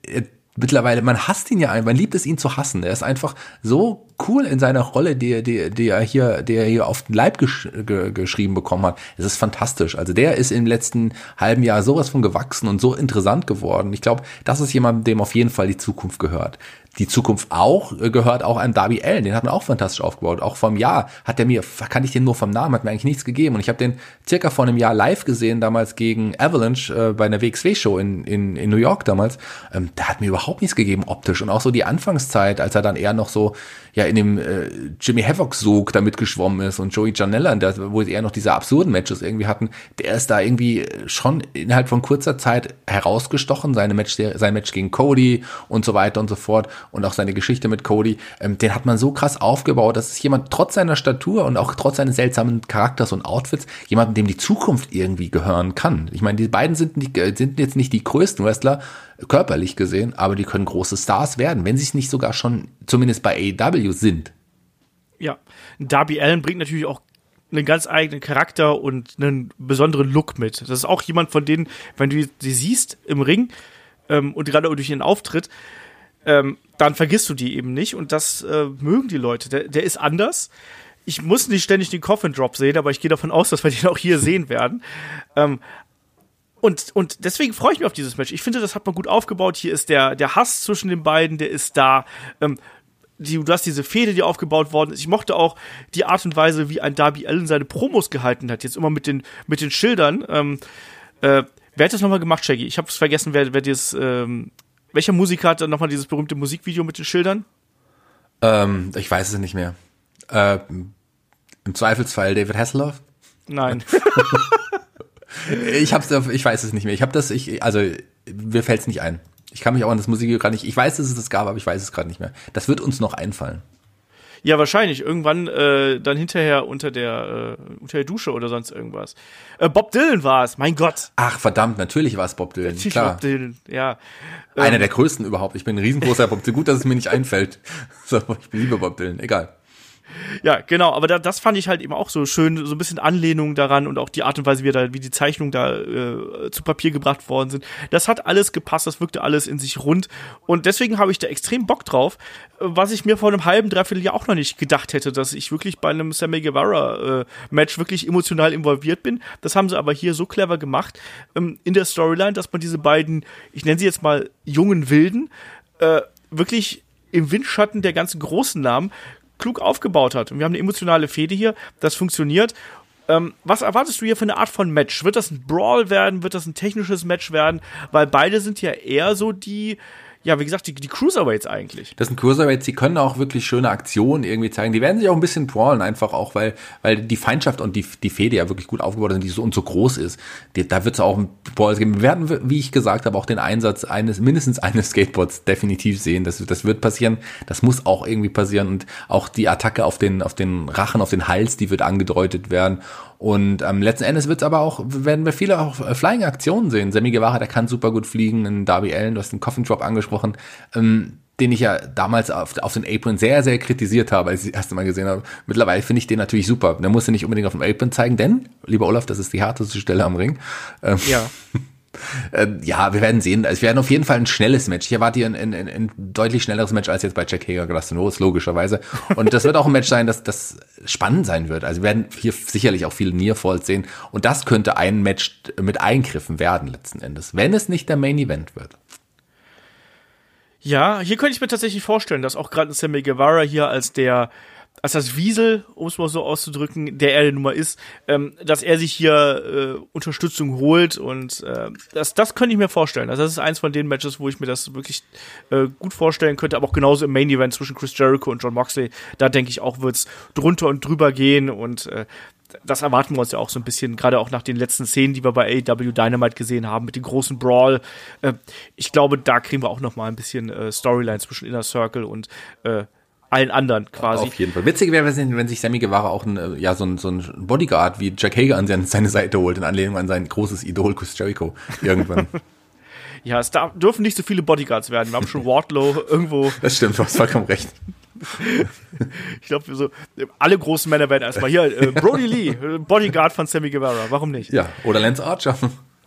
äh, mittlerweile man hasst ihn ja ein, man liebt es ihn zu hassen. Er ist einfach so cool in seiner Rolle, die, die, die er hier, der hier auf den Leib gesch ge geschrieben bekommen hat. Es ist fantastisch. Also der ist im letzten halben Jahr sowas von gewachsen und so interessant geworden. Ich glaube, das ist jemand, dem auf jeden Fall die Zukunft gehört. Die Zukunft auch äh, gehört auch einem Darby Allen, den hat man auch fantastisch aufgebaut. Auch vom Jahr hat er mir, kann ich den nur vom Namen, hat mir eigentlich nichts gegeben. Und ich habe den circa vor einem Jahr live gesehen, damals gegen Avalanche äh, bei einer WXW-Show in, in, in New York damals. Ähm, der hat mir überhaupt nichts gegeben optisch. Und auch so die Anfangszeit, als er dann eher noch so ja in dem äh, Jimmy Havoc-Sog damit geschwommen ist und Joey Janella, wo sie eher noch diese absurden Matches irgendwie hatten, der ist da irgendwie schon innerhalb von kurzer Zeit herausgestochen, seine Match, sein Match gegen Cody und so weiter und so fort und auch seine Geschichte mit Cody, ähm, den hat man so krass aufgebaut, dass es jemand trotz seiner Statur und auch trotz seines seltsamen Charakters und Outfits, jemandem, dem die Zukunft irgendwie gehören kann. Ich meine, die beiden sind, nicht, sind jetzt nicht die größten Wrestler, körperlich gesehen, aber die können große Stars werden, wenn sie es nicht sogar schon zumindest bei AEW sind. Ja, Darby Allen bringt natürlich auch einen ganz eigenen Charakter und einen besonderen Look mit. Das ist auch jemand von denen, wenn du sie siehst im Ring ähm, und gerade durch ihren Auftritt, ähm, dann vergisst du die eben nicht und das äh, mögen die Leute. Der, der ist anders. Ich muss nicht ständig den Coffin Drop sehen, aber ich gehe davon aus, dass wir den auch hier sehen werden. Ähm, und, und deswegen freue ich mich auf dieses Match. Ich finde, das hat man gut aufgebaut. Hier ist der, der Hass zwischen den beiden, der ist da. Ähm, die, du hast diese Fehde, die aufgebaut worden ist. Ich mochte auch die Art und Weise, wie ein Darby Allen seine Promos gehalten hat. Jetzt immer mit den, mit den Schildern. Ähm, äh, wer hat das nochmal gemacht, Shaggy? Ich habe es vergessen, wer, wer dieses, ähm, welcher Musiker hat dann nochmal dieses berühmte Musikvideo mit den Schildern? Ähm, ich weiß es nicht mehr. Äh, Im Zweifelsfall David Hasselhoff? Nein. Ich hab's, ich weiß es nicht mehr. Ich habe das, ich, also mir fällt's nicht ein. Ich kann mich auch an das Musikvideo gerade nicht. Ich weiß, dass es das gab, aber ich weiß es gerade nicht mehr. Das wird uns noch einfallen. Ja, wahrscheinlich. Irgendwann äh, dann hinterher unter der, äh, unter der Dusche oder sonst irgendwas. Äh, Bob Dylan war es, mein Gott. Ach, verdammt, natürlich war es Bob Dylan. Natürlich Klar. Bob Dylan, ja. Einer Ähm, der größten überhaupt. Ich bin ein riesengroßer Bob Dylan. Gut, dass es mir nicht einfällt. So, ich liebe Bob Dylan. Egal. Ja, genau, aber da, das fand ich halt eben auch so schön, so ein bisschen Anlehnung daran und auch die Art und Weise, wie, da, wie die Zeichnungen da äh, zu Papier gebracht worden sind. Das hat alles gepasst, das wirkte alles in sich rund und deswegen habe ich da extrem Bock drauf, was ich mir vor einem halben, dreiviertel Jahr auch noch nicht gedacht hätte, dass ich wirklich bei einem Sammy Guevara äh, wirklich emotional involviert bin. Das haben sie aber hier so clever gemacht ähm, in der Storyline, dass man diese beiden, ich nenne sie jetzt mal jungen Wilden, äh, wirklich im Windschatten der ganzen großen Namen klug aufgebaut hat. Und wir haben eine emotionale Fehde hier, das funktioniert. Ähm, was erwartest du hier für eine Art von Match? Wird das ein Brawl werden? Wird das ein technisches Match werden? Weil beide sind ja eher so die, ja, wie gesagt, die, die Cruiserweights eigentlich. Das sind Cruiserweights, die können auch wirklich schöne Aktionen irgendwie zeigen. Die werden sich auch ein bisschen brawlen, einfach auch, weil, weil die Feindschaft und die, die Fehde ja wirklich gut aufgebaut sind, die so und so groß ist. Die, da wird es auch Brawl geben. Wir werden, wie ich gesagt habe, auch den Einsatz eines, mindestens eines Skateboards definitiv sehen. Das, das wird passieren. Das muss auch irgendwie passieren. Und auch die Attacke auf den, auf den Rachen, auf den Hals, die wird angedeutet werden. Und ähm, letzten Endes wird es aber auch, werden wir viele auch äh, Flying-Aktionen sehen. Sammy Guevara, der kann super gut fliegen, in Darby Allen, du hast den Coffin Drop angesprochen, ähm, den ich ja damals auf, auf den Apron sehr, sehr kritisiert habe, als ich das erste Mal gesehen habe. Mittlerweile finde ich den natürlich super. Der muss ja nicht unbedingt auf dem Apron zeigen, denn, lieber Olaf, das ist die härteste Stelle am Ring. Ähm, Ja. äh, ja, wir werden sehen. Es werden auf jeden Fall ein schnelles Match. Ich erwarte hier ein, ein, ein, ein deutlich schnelleres Match als jetzt bei Jack Hager Rhodes, logischerweise. Und das wird auch ein Match sein, das, das spannend sein wird. Also wir werden hier sicherlich auch viele Nearfalls sehen. Und das könnte ein Match mit Eingriffen werden letzten Endes, wenn es nicht der Main Event wird. Ja, hier könnte ich mir tatsächlich vorstellen, dass auch gerade Sammy Guevara hier als der, als das Wiesel, um es mal so auszudrücken, der er nun mal ist, ähm, dass er sich hier äh, Unterstützung holt und äh, das, das könnte ich mir vorstellen. Also das ist eins von den Matches, wo ich mir das wirklich äh, gut vorstellen könnte, aber auch genauso im Main Event zwischen Chris Jericho und John Moxley, da denke ich auch, wird's drunter und drüber gehen und äh, das erwarten wir uns ja auch so ein bisschen, gerade auch nach den letzten Szenen, die wir bei AEW Dynamite gesehen haben, mit dem großen Brawl. Äh, ich glaube, da kriegen wir auch noch mal ein bisschen äh, Storyline zwischen Inner Circle und äh, allen anderen quasi. Auf jeden Fall. Witzig wäre, wenn sich Sammy Guevara auch ein, äh, ja, so ein, so ein Bodyguard wie Jack Hager an seine, Seite holt, in Anlehnung an sein großes Idol Chris Jericho irgendwann. Ja, es darf, dürfen nicht so viele Bodyguards werden. Wir haben schon Wardlow irgendwo, das stimmt, du hast vollkommen recht. ich glaube, so, alle großen Männer werden erstmal hier, äh, Brody Lee, Bodyguard von Sammy Guevara, warum nicht? Ja, oder Lance Archer.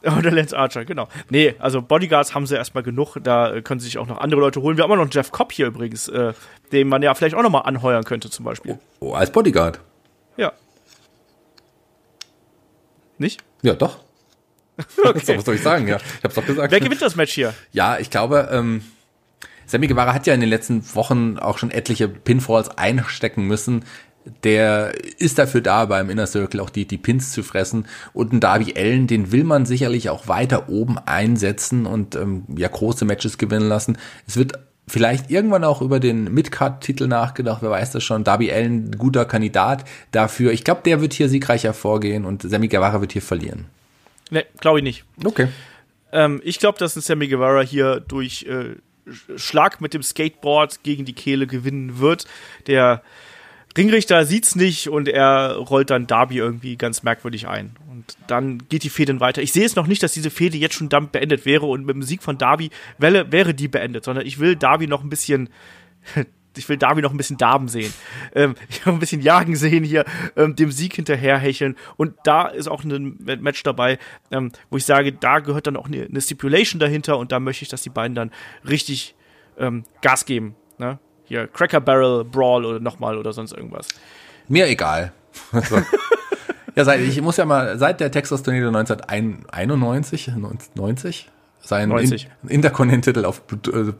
Oder Lance Archer, genau. Nee, also Bodyguards haben sie erstmal genug, da können sie sich auch noch andere Leute holen. Wir haben auch noch einen Jeff Cobb hier übrigens, äh, den man ja vielleicht auch noch mal anheuern könnte zum Beispiel. Oh, als Bodyguard. Ja. Nicht? Ja, doch. Okay. So, was soll ich sagen? Ja, ich hab's doch gesagt. Wer gewinnt das Match hier? Ja, ich glaube, ähm, Sammy Guevara hat ja in den letzten Wochen auch schon etliche Pinfalls einstecken müssen. Der ist dafür da, beim Inner Circle auch die, die Pins zu fressen. Und ein Darby Allen, den will man sicherlich auch weiter oben einsetzen und ähm, ja große Matches gewinnen lassen. Es wird vielleicht irgendwann auch über den Midcard-Titel nachgedacht, wer weiß das schon. Darby Allen, guter Kandidat dafür. Ich glaube, der wird hier siegreich hervorgehen und Sammy Guevara wird hier verlieren. Ne, glaube ich nicht. Okay. Ähm, ich glaube, dass ein Sammy Guevara hier durch äh, Schlag mit dem Skateboard gegen die Kehle gewinnen wird. Der Ringrichter sieht's nicht und er rollt dann Darby irgendwie ganz merkwürdig ein. Und dann geht die Fehde weiter. Ich sehe es noch nicht, dass diese Fehde jetzt schon damit beendet wäre und mit dem Sieg von Darby wäre, wäre die beendet, sondern ich will Darby noch ein bisschen ich will Darby noch ein bisschen Darben sehen. Ähm, ich will ein bisschen Jagen sehen hier, ähm, dem Sieg hinterherhecheln. Und da ist auch ein Match dabei, ähm, wo ich sage, da gehört dann auch eine, eine, Stipulation dahinter und da möchte ich, dass die beiden dann richtig ähm, Gas geben. Ne? Hier Cracker Barrel Brawl oder nochmal oder sonst irgendwas. Mir egal. ja, seit, ich muss ja mal, seit der Texas Tornado 1991, 90, seinen In Intercontinental auf, äh,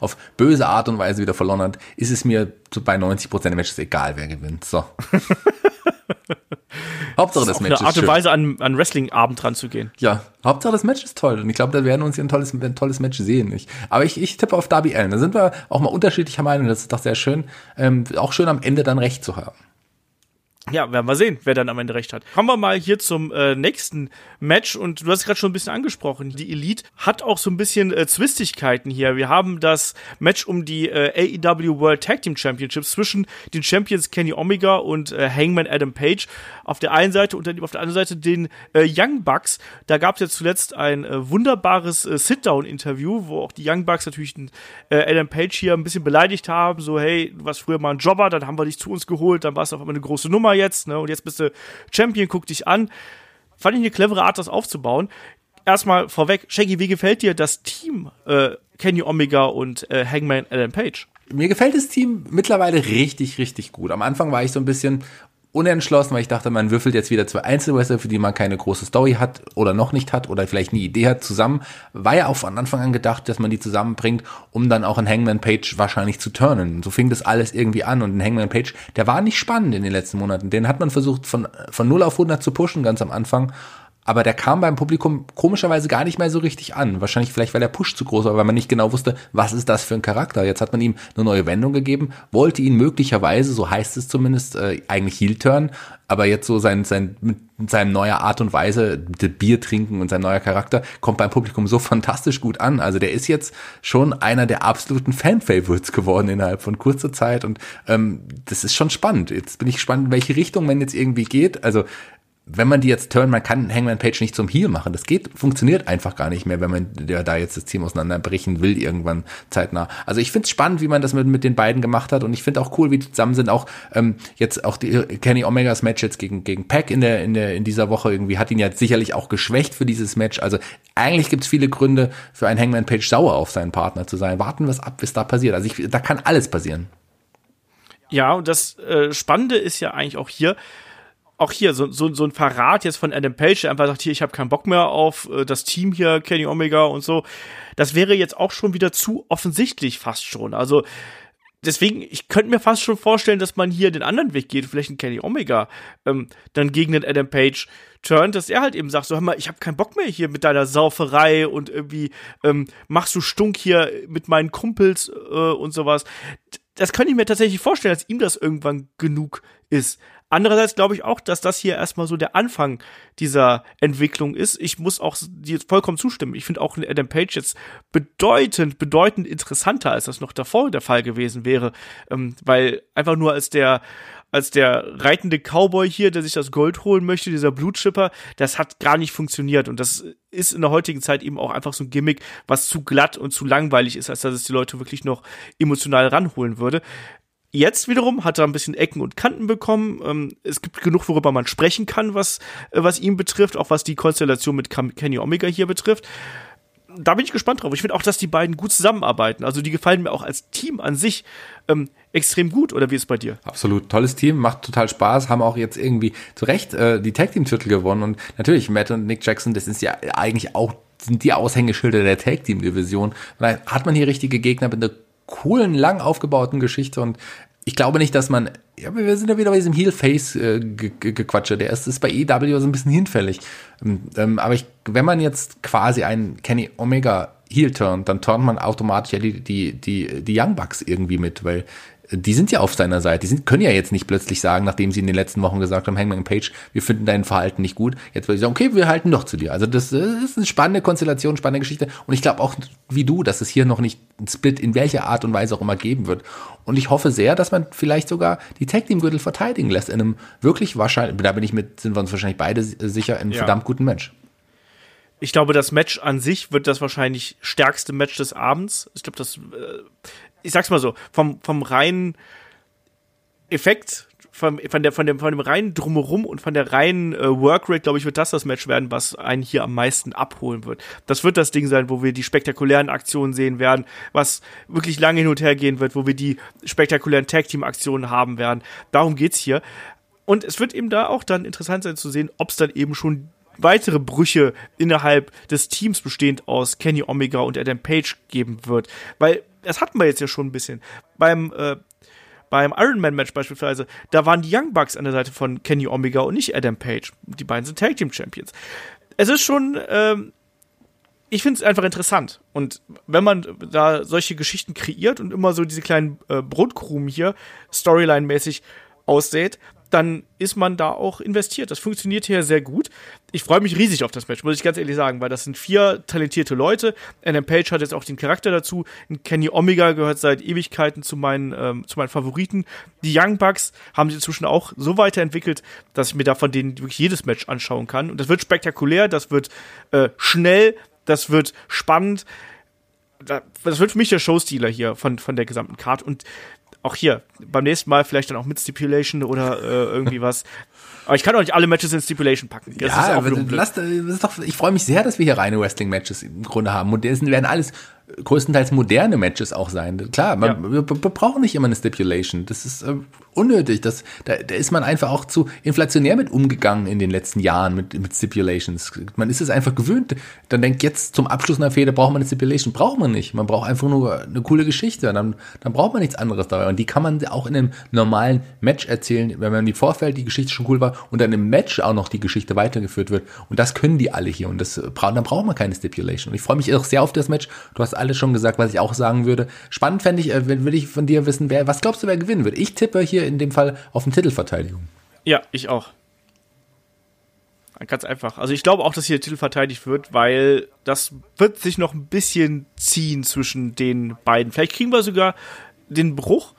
auf böse Art und Weise wieder verloren hat, ist es mir bei 90% der Matches egal, wer gewinnt. So. Hauptsache das, das Match eine Art und Weise an, an Wrestling-Abend ranzugehen. Ja, Hauptsache das Match ist toll. Und ich glaube, da werden wir uns hier ein tolles, ein tolles Match sehen. Ich, aber ich, ich tippe auf Darby Allen. Da sind wir auch mal unterschiedlicher Meinung. Das ist doch sehr schön. Ähm, auch schön am Ende dann recht zu haben. Ja, werden wir sehen, wer dann am Ende recht hat. Kommen wir mal hier zum äh, nächsten Match und du hast gerade schon ein bisschen angesprochen. Die Elite hat auch so ein bisschen äh, Zwistigkeiten hier. Wir haben das Match um die äh, AEW World Tag Team Championships zwischen den Champions Kenny Omega und äh, Hangman Adam Page auf der einen Seite und dann auf der anderen Seite den äh, Young Bucks. Da gab es jetzt zuletzt ein äh, wunderbares äh, Sit-Down-Interview, wo auch die Young Bucks natürlich den, äh, Adam Page hier ein bisschen beleidigt haben. So, hey, du warst früher mal ein Jobber, dann haben wir dich zu uns geholt, dann warst du auf einmal eine große Nummer jetzt, ne? Und jetzt bist du Champion, guck dich an. Fand ich eine clevere Art, das aufzubauen. Erstmal vorweg, Shaggy, wie gefällt dir das Team äh, Kenny Omega und äh, Hangman Adam Page? Mir gefällt das Team mittlerweile richtig, richtig gut. Am Anfang war ich so ein bisschen unentschlossen, weil ich dachte, man würfelt jetzt wieder zwei Einzelwrestler, für die man keine große Story hat oder noch nicht hat oder vielleicht eine Idee hat, zusammen. War ja auch von Anfang an gedacht, dass man die zusammenbringt, um dann auch in Hangman Page wahrscheinlich zu turnen. So fing das alles irgendwie an und in Hangman Page, der war nicht spannend in den letzten Monaten. Den hat man versucht von, von 0 auf 100 zu pushen, ganz am Anfang aber der kam beim Publikum komischerweise gar nicht mehr so richtig an. Wahrscheinlich vielleicht, weil der Push zu groß war, weil man nicht genau wusste, was ist das für ein Charakter. Jetzt hat man ihm eine neue Wendung gegeben, wollte ihn möglicherweise, so heißt es zumindest, äh, eigentlich heel aber jetzt so sein, sein, mit seinem neuer Art und Weise, Bier trinken und sein neuer Charakter, kommt beim Publikum so fantastisch gut an. Also der ist jetzt schon einer der absoluten Fan-Favorites geworden innerhalb von kurzer Zeit und ähm, das ist schon spannend. Jetzt bin ich gespannt, in welche Richtung man jetzt irgendwie geht. Also wenn man die jetzt turn, man kann Hangman Page nicht zum Heal machen. Das geht, funktioniert einfach gar nicht mehr, wenn man da jetzt das Team auseinanderbrechen will, irgendwann zeitnah. Also ich finde es spannend, wie man das mit, mit den beiden gemacht hat und ich finde auch cool, wie die zusammen sind. Auch ähm, jetzt auch die Kenny Omegas Match jetzt gegen, gegen Pack in der, in der, in dieser Woche irgendwie hat ihn ja sicherlich auch geschwächt für dieses Match. Also eigentlich gibt es viele Gründe für einen Hangman Page sauer auf seinen Partner zu sein. Warten wir ab, bis da passiert. Also ich, da kann alles passieren. Ja, und das äh, Spannende ist ja eigentlich auch hier, auch hier so, so, so ein Verrat jetzt von Adam Page, der einfach sagt, hier, ich habe keinen Bock mehr auf äh, das Team hier, Kenny Omega und so. Das wäre jetzt auch schon wieder zu offensichtlich fast schon. Also deswegen, ich könnte mir fast schon vorstellen, dass man hier den anderen Weg geht, vielleicht ein Kenny Omega, ähm, dann gegen den Adam Page turnt, dass er halt eben sagt, so hör mal, ich habe keinen Bock mehr hier mit deiner Sauferei und irgendwie ähm, machst du Stunk hier mit meinen Kumpels äh, und sowas. Das könnte ich mir tatsächlich vorstellen, dass ihm das irgendwann genug ist. Andererseits glaube ich auch, dass das hier erstmal so der Anfang dieser Entwicklung ist. Ich muss auch dir vollkommen zustimmen. Ich finde auch Adam Page jetzt bedeutend, bedeutend interessanter, als das noch davor der Fall gewesen wäre. Ähm, weil einfach nur als der als der reitende Cowboy hier, der sich das Gold holen möchte, dieser Blutschipper, das hat gar nicht funktioniert. Und das ist in der heutigen Zeit eben auch einfach so ein Gimmick, was zu glatt und zu langweilig ist, als dass es die Leute wirklich noch emotional ranholen würde. Jetzt wiederum hat er ein bisschen Ecken und Kanten bekommen. Ähm, es gibt genug, worüber man sprechen kann, was, äh, was ihn betrifft, auch was die Konstellation mit Kenny Omega hier betrifft. Da bin ich gespannt drauf. Ich finde auch, dass die beiden gut zusammenarbeiten. Also die gefallen mir auch als Team an sich ähm, extrem gut. Oder wie ist es bei dir? Absolut. Tolles Team, macht total Spaß, haben auch jetzt irgendwie zu Recht äh, die Tag Team Titel gewonnen. Und natürlich, Matt und Nick Jackson, das ist ja eigentlich auch sind die Aushängeschilder der Tag Team Division. Dann hat man hier richtige Gegner mit einer coolen, lang aufgebauten Geschichte und ich glaube nicht, dass man, ja, wir sind ja wieder bei diesem Heel-Face-Gequatsche, der ist, ist bei EW so ein bisschen hinfällig. Ähm, ähm, aber ich, wenn man jetzt quasi einen Kenny Omega Heel turnt, dann turnt man automatisch ja die, die, die, die Young Bucks irgendwie mit, weil die sind ja auf seiner Seite. Die sind, können ja jetzt nicht plötzlich sagen, nachdem sie in den letzten Wochen gesagt haben, Hangman Page, wir finden dein Verhalten nicht gut. Jetzt würde ich sagen, okay, wir halten doch zu dir. Also das, das ist eine spannende Konstellation, spannende Geschichte. Und ich glaube auch, wie du, dass es hier noch nicht ein Split in welcher Art und Weise auch immer geben wird. Und ich hoffe sehr, dass man vielleicht sogar die Tag Team Gürtel verteidigen lässt in einem wirklich wahrscheinlich, da bin ich mit, sind wir uns wahrscheinlich beide sicher, in einem ja. verdammt guten Match. Ich glaube, das Match an sich wird das wahrscheinlich stärkste Match des Abends. Ich glaube, das, äh, ich sag's mal so, vom, vom reinen Effekt, von, von, der, von, dem, von dem reinen Drumherum und von der reinen äh, Workrate, glaube ich, wird das das Match werden, was einen hier am meisten abholen wird. Das wird das Ding sein, wo wir die spektakulären Aktionen sehen werden, was wirklich lange hin und her gehen wird, wo wir die spektakulären Tag-Team-Aktionen haben werden. Darum geht's hier. Und es wird eben da auch dann interessant sein zu sehen, ob es dann eben schon weitere Brüche innerhalb des Teams bestehend aus Kenny Omega und Adam Page geben wird. Weil das hatten wir jetzt ja schon ein bisschen. Beim äh, beim Ironman Match beispielsweise, da waren die Young Bucks an der Seite von Kenny Omega und nicht Adam Page. Die beiden sind Tag Team Champions. Es ist schon, ähm, ich finde es einfach interessant. Und wenn man da solche Geschichten kreiert und immer so diese kleinen äh, Brotkrumen hier Storyline-mäßig aussät, dann ist man da auch investiert. Das funktioniert hier sehr gut. Ich freue mich riesig auf das Match, muss ich ganz ehrlich sagen, weil das sind vier talentierte Leute. Adam Page hat jetzt auch den Charakter dazu. Kenny Omega gehört seit Ewigkeiten zu meinen, ähm, zu meinen Favoriten. Die Young Bucks haben sich inzwischen auch so weiterentwickelt, dass ich mir da von denen wirklich jedes Match anschauen kann. Und das wird spektakulär, das wird äh, schnell, das wird spannend. Das wird für mich der Showstealer hier von, von der gesamten Card. Und auch hier, beim nächsten Mal vielleicht dann auch mit Stipulation oder äh, irgendwie was. Aber ich kann auch nicht alle Matches in Stipulation packen. Das ja, ist aber lass, das ist doch, ich freue mich sehr, dass wir hier reine Wrestling-Matches im Grunde haben. Und das werden alles größtenteils moderne Matches auch sein. Klar, man, ja. wir, wir, brauchen nicht immer eine Stipulation. Das ist äh, unnötig. Das, da, da ist man einfach auch zu inflationär mit umgegangen in den letzten Jahren mit, mit Stipulations. Man ist es einfach gewöhnt. Dann denkt jetzt zum Abschluss einer Fehde braucht man eine Stipulation. Braucht man nicht. Man braucht einfach nur eine coole Geschichte. Dann, dann braucht man nichts anderes dabei. Und die kann man auch in einem normalen Match erzählen, wenn man im Vorfeld die Geschichte schon cool war und dann im Match auch noch die Geschichte weitergeführt wird. Und das können die alle hier. Und das, dann braucht man keine Stipulation. Und ich freue mich auch sehr auf das Match. Du hast alles schon gesagt, was ich auch sagen würde. Spannend fände ich, äh, will ich von dir wissen, wer, was glaubst du, wer gewinnen wird? Ich tippe hier in dem Fall auf eine Titelverteidigung. Ja, ich auch. Ganz einfach. Also ich glaube auch, dass hier der Titel verteidigt wird, weil das wird sich noch ein bisschen ziehen zwischen den beiden. Vielleicht kriegen wir sogar den Bruch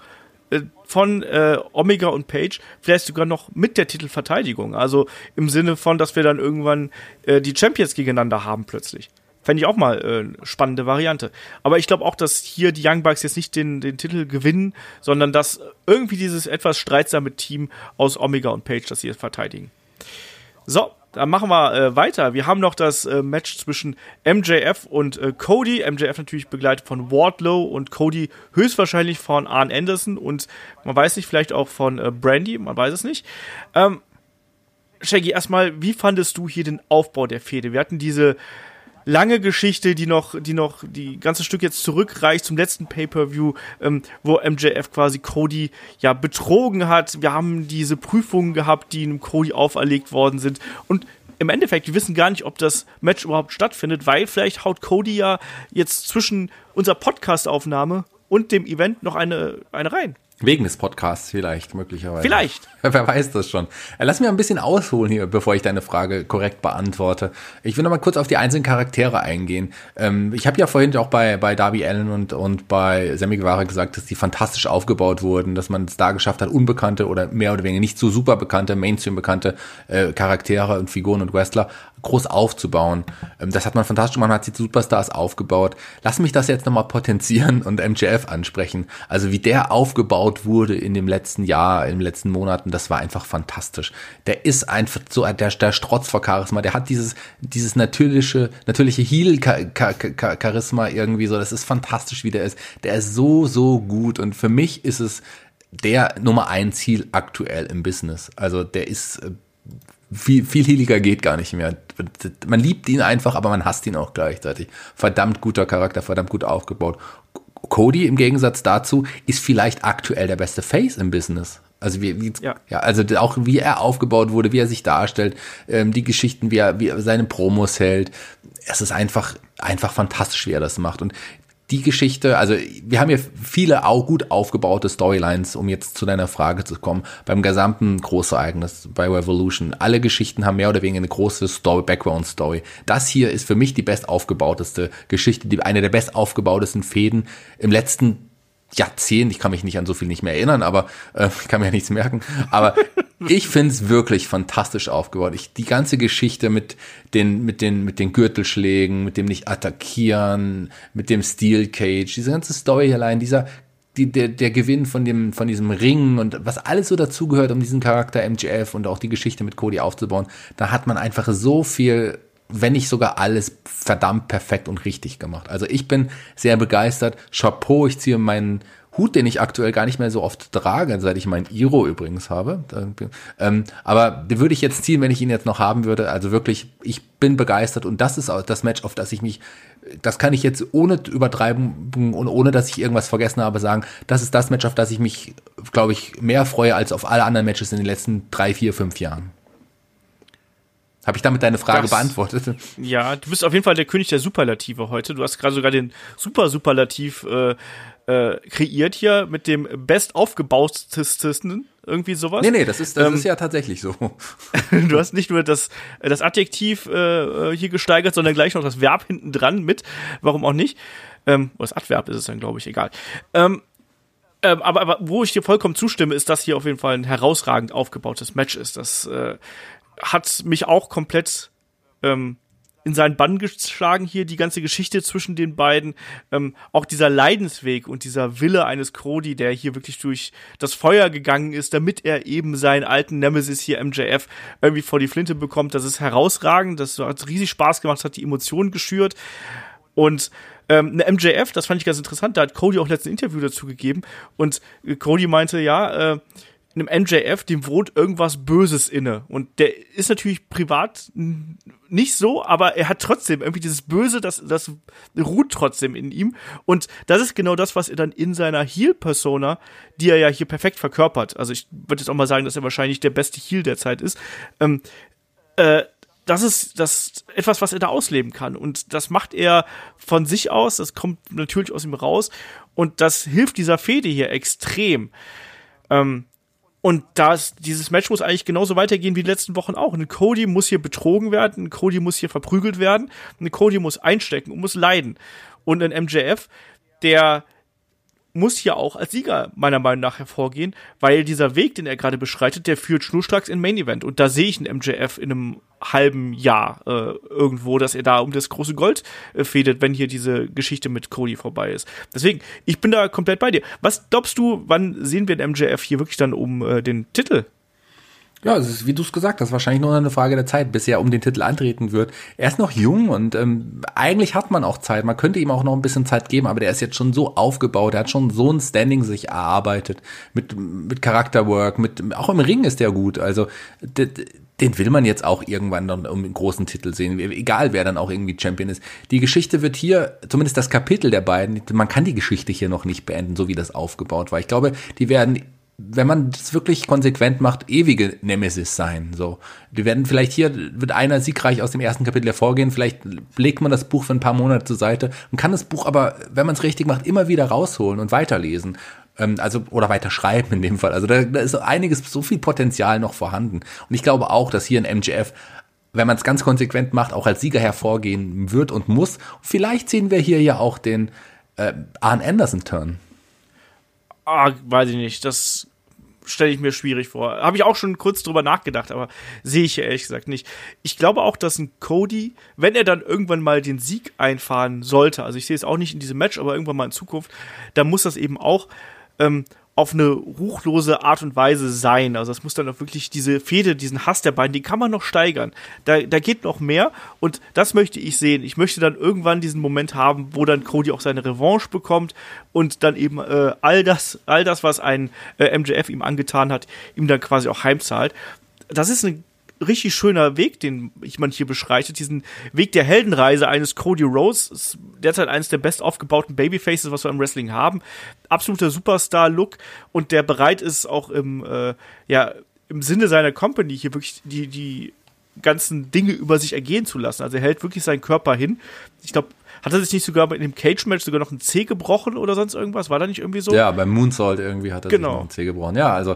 äh, von äh, Omega und Page, vielleicht sogar noch mit der Titelverteidigung. Also im Sinne von, dass wir dann irgendwann äh, die Champions gegeneinander haben plötzlich. Fände ich auch mal äh, spannende Variante. Aber ich glaube auch, dass hier die Young Bucks jetzt nicht den, den Titel gewinnen, sondern dass irgendwie dieses etwas streitsame Team aus Omega und Page das hier verteidigen. So, dann machen wir äh, weiter. Wir haben noch das äh, Match zwischen MJF und äh, Cody. MJF natürlich begleitet von Wardlow und Cody höchstwahrscheinlich von Arn Anderson und man weiß nicht, vielleicht auch von äh, Brandy, man weiß es nicht. Ähm, Shaggy, erstmal, wie fandest du hier den Aufbau der Fehde? Wir hatten diese lange Geschichte, die noch, die noch die ganze Stück jetzt zurückreicht zum letzten Pay-per-View, ähm, wo MJF quasi Cody ja betrogen hat. Wir haben diese Prüfungen gehabt, die einem Cody auferlegt worden sind und im Endeffekt, wir wissen gar nicht, ob das Match überhaupt stattfindet, weil vielleicht haut Cody ja jetzt zwischen unserer Podcast-Aufnahme und dem Event noch eine, eine rein. Wegen des Podcasts vielleicht, möglicherweise. Vielleicht. Wer weiß das schon. Äh, lass mir ein bisschen ausholen hier, bevor ich deine Frage korrekt beantworte. Ich will noch mal kurz auf die einzelnen Charaktere eingehen. Ähm, ich habe ja vorhin auch bei, bei Darby Allen und, und bei Sammy Guevara gesagt, dass die fantastisch aufgebaut wurden, dass man es da geschafft hat, unbekannte oder mehr oder weniger nicht so super bekannte, Mainstream bekannte äh, Charaktere und Figuren und Wrestler groß aufzubauen. Ähm, das hat man fantastisch gemacht, man hat die Superstars aufgebaut. Lass mich das jetzt nochmal potenzieren und MJF ansprechen. Also wie der aufgebaut wurde in dem letzten Jahr, in den letzten Monaten, das war einfach fantastisch. Der ist einfach so der, der Strotz vor Charisma, der hat dieses, dieses natürliche, natürliche Heel-Charisma irgendwie so, das ist fantastisch, wie der ist. Der ist so, so gut und für mich ist es der Nummer ein Ziel aktuell im Business. Also der ist äh, viel, viel healiger geht gar nicht mehr. Man liebt ihn einfach, aber man hasst ihn auch gleichzeitig. Verdammt guter Charakter, verdammt gut aufgebaut. Cody im Gegensatz dazu ist vielleicht aktuell der beste Face im Business. Also wie, wie ja. ja. also auch wie er aufgebaut wurde, wie er sich darstellt, ähm, die Geschichten, wie er, wie er seine Promos hält. Es ist einfach, einfach fantastisch, wie er das macht. Und die Geschichte, also wir haben hier viele auch gut aufgebaute Storylines, um jetzt zu deiner Frage zu kommen, beim gesamten Großereignis bei Revolution. Alle Geschichten haben mehr oder weniger eine große Story, Background-Story. Das hier ist für mich die best aufgebauteste Geschichte, die, eine der best aufgebautesten Fäden im letzten Jahrzehnt, ich kann mich nicht an so viel nicht mehr erinnern, aber äh, ich kann mir ja nichts merken. Aber ich find's wirklich fantastisch aufgebaut. Ich, die ganze Geschichte mit den, mit den, mit den Gürtelschlägen, mit dem nicht attackieren, mit dem Steel Cage, diese ganze Story allein, dieser die, der, der Gewinn von dem, von diesem Ring und was alles so dazugehört, um diesen Charakter MGF und auch die Geschichte mit Cody aufzubauen, da hat man einfach so viel wenn nicht sogar alles verdammt perfekt und richtig gemacht. Also ich bin sehr begeistert. Chapeau, ich ziehe meinen Hut, den ich aktuell gar nicht mehr so oft trage, seit ich meinen Iro übrigens habe. Ähm, aber den würde ich jetzt ziehen, wenn ich ihn jetzt noch haben würde. Also wirklich, ich bin begeistert und das ist auch das Match, auf das ich mich, das kann ich jetzt ohne übertreiben und ohne, dass ich irgendwas vergessen habe, sagen, das ist das Match, auf das ich mich, glaube ich, mehr freue als auf alle anderen Matches in den letzten drei, vier, fünf Jahren. Habe ich damit deine Frage das, beantwortet? Ja, du bist auf jeden Fall der König der Superlative heute. Du hast gerade sogar den Super Superlativ äh, äh, kreiert hier mit dem best aufgebautesten irgendwie sowas. Nee, nee, das ist das ähm, ist ja tatsächlich so. du hast nicht nur das das Adjektiv äh, hier gesteigert, sondern gleich noch das Verb hinten dran mit. Warum auch nicht? Ähm, das Adverb ist es dann, glaube ich, egal. Ähm, ähm, aber, aber wo ich dir vollkommen zustimme, ist, dass hier auf jeden Fall ein herausragend aufgebautes Match ist. Das äh, hat mich auch komplett ähm, in seinen Bann geschlagen hier, die ganze Geschichte zwischen den beiden. Ähm, auch dieser Leidensweg und dieser Wille eines Crody, der hier wirklich durch das Feuer gegangen ist, damit er eben seinen alten Nemesis hier MJF irgendwie vor die Flinte bekommt. Das ist herausragend, das hat riesig Spaß gemacht, hat die Emotionen geschürt. Und ähm, eine MJF, das fand ich ganz interessant, da hat Cody auch letzten Interview dazu gegeben. Und Cody meinte, ja, äh, einem MJF, dem wohnt irgendwas Böses inne. Und der ist natürlich privat nicht so, aber er hat trotzdem irgendwie dieses Böse, das, das ruht trotzdem in ihm. Und das ist genau das, was er dann in seiner Heal-Persona, die er ja hier perfekt verkörpert. Also ich würde jetzt auch mal sagen, dass er wahrscheinlich der beste Heal der Zeit ist. Ähm, äh, das ist das etwas, was er da ausleben kann. Und das macht er von sich aus, das kommt natürlich aus ihm raus. Und das hilft dieser Fede hier extrem. Ähm, und das, dieses Match muss eigentlich genauso weitergehen wie die letzten Wochen auch. Ein Cody muss hier betrogen werden, ein Cody muss hier verprügelt werden, ein Cody muss einstecken und muss leiden. Und ein MJF, der muss hier auch als Sieger meiner Meinung nach hervorgehen, weil dieser Weg, den er gerade beschreitet, der führt schnurstracks in Main Event. Und da sehe ich einen MJF in einem halben Jahr äh, irgendwo, dass er da um das große Gold äh, fädet, wenn hier diese Geschichte mit Cody vorbei ist. Deswegen, ich bin da komplett bei dir. Was glaubst du, wann sehen wir den MJF hier wirklich dann um äh, den Titel ja, es ist, wie du es gesagt hast, wahrscheinlich nur eine Frage der Zeit, bis er um den Titel antreten wird. Er ist noch jung und ähm, eigentlich hat man auch Zeit. Man könnte ihm auch noch ein bisschen Zeit geben, aber der ist jetzt schon so aufgebaut, er hat schon so ein Standing sich erarbeitet mit mit Charakterwork, mit auch im Ring ist der gut. Also den will man jetzt auch irgendwann dann um einen großen Titel sehen, egal wer dann auch irgendwie Champion ist. Die Geschichte wird hier, zumindest das Kapitel der beiden, man kann die Geschichte hier noch nicht beenden, so wie das aufgebaut war. Ich glaube, die werden wenn man das wirklich konsequent macht, ewige Nemesis sein. So, wir werden vielleicht hier wird einer siegreich aus dem ersten Kapitel hervorgehen. Vielleicht legt man das Buch für ein paar Monate zur Seite und kann das Buch aber, wenn man es richtig macht, immer wieder rausholen und weiterlesen. Ähm, also oder weiter schreiben in dem Fall. Also da, da ist einiges, so viel Potenzial noch vorhanden. Und ich glaube auch, dass hier ein MGF wenn man es ganz konsequent macht, auch als Sieger hervorgehen wird und muss. Vielleicht sehen wir hier ja auch den äh, Arn Anderson-Turn. Ah, weiß ich nicht. Das stelle ich mir schwierig vor. Habe ich auch schon kurz drüber nachgedacht, aber sehe ich ehrlich gesagt nicht. Ich glaube auch, dass ein Cody, wenn er dann irgendwann mal den Sieg einfahren sollte, also ich sehe es auch nicht in diesem Match, aber irgendwann mal in Zukunft, dann muss das eben auch ähm, auf eine ruchlose Art und Weise sein. Also es muss dann auch wirklich diese Fehde, diesen Hass der beiden, die kann man noch steigern. Da, da geht noch mehr und das möchte ich sehen. Ich möchte dann irgendwann diesen Moment haben, wo dann Cody auch seine Revanche bekommt und dann eben äh, all das, all das, was ein äh, MJF ihm angetan hat, ihm dann quasi auch heimzahlt. Das ist eine richtig schöner Weg, den man hier beschreitet. Diesen Weg der Heldenreise eines Cody Rose. Ist derzeit eines der best aufgebauten Babyfaces, was wir im Wrestling haben. Absoluter Superstar-Look und der bereit ist, auch im, äh, ja, im Sinne seiner Company hier wirklich die, die ganzen Dinge über sich ergehen zu lassen. Also er hält wirklich seinen Körper hin. Ich glaube, hat er sich nicht sogar in dem Cage-Match sogar noch ein C gebrochen oder sonst irgendwas? War da nicht irgendwie so? Ja, beim Moonsault irgendwie hat er Genau. sich noch ein C gebrochen. Ja, also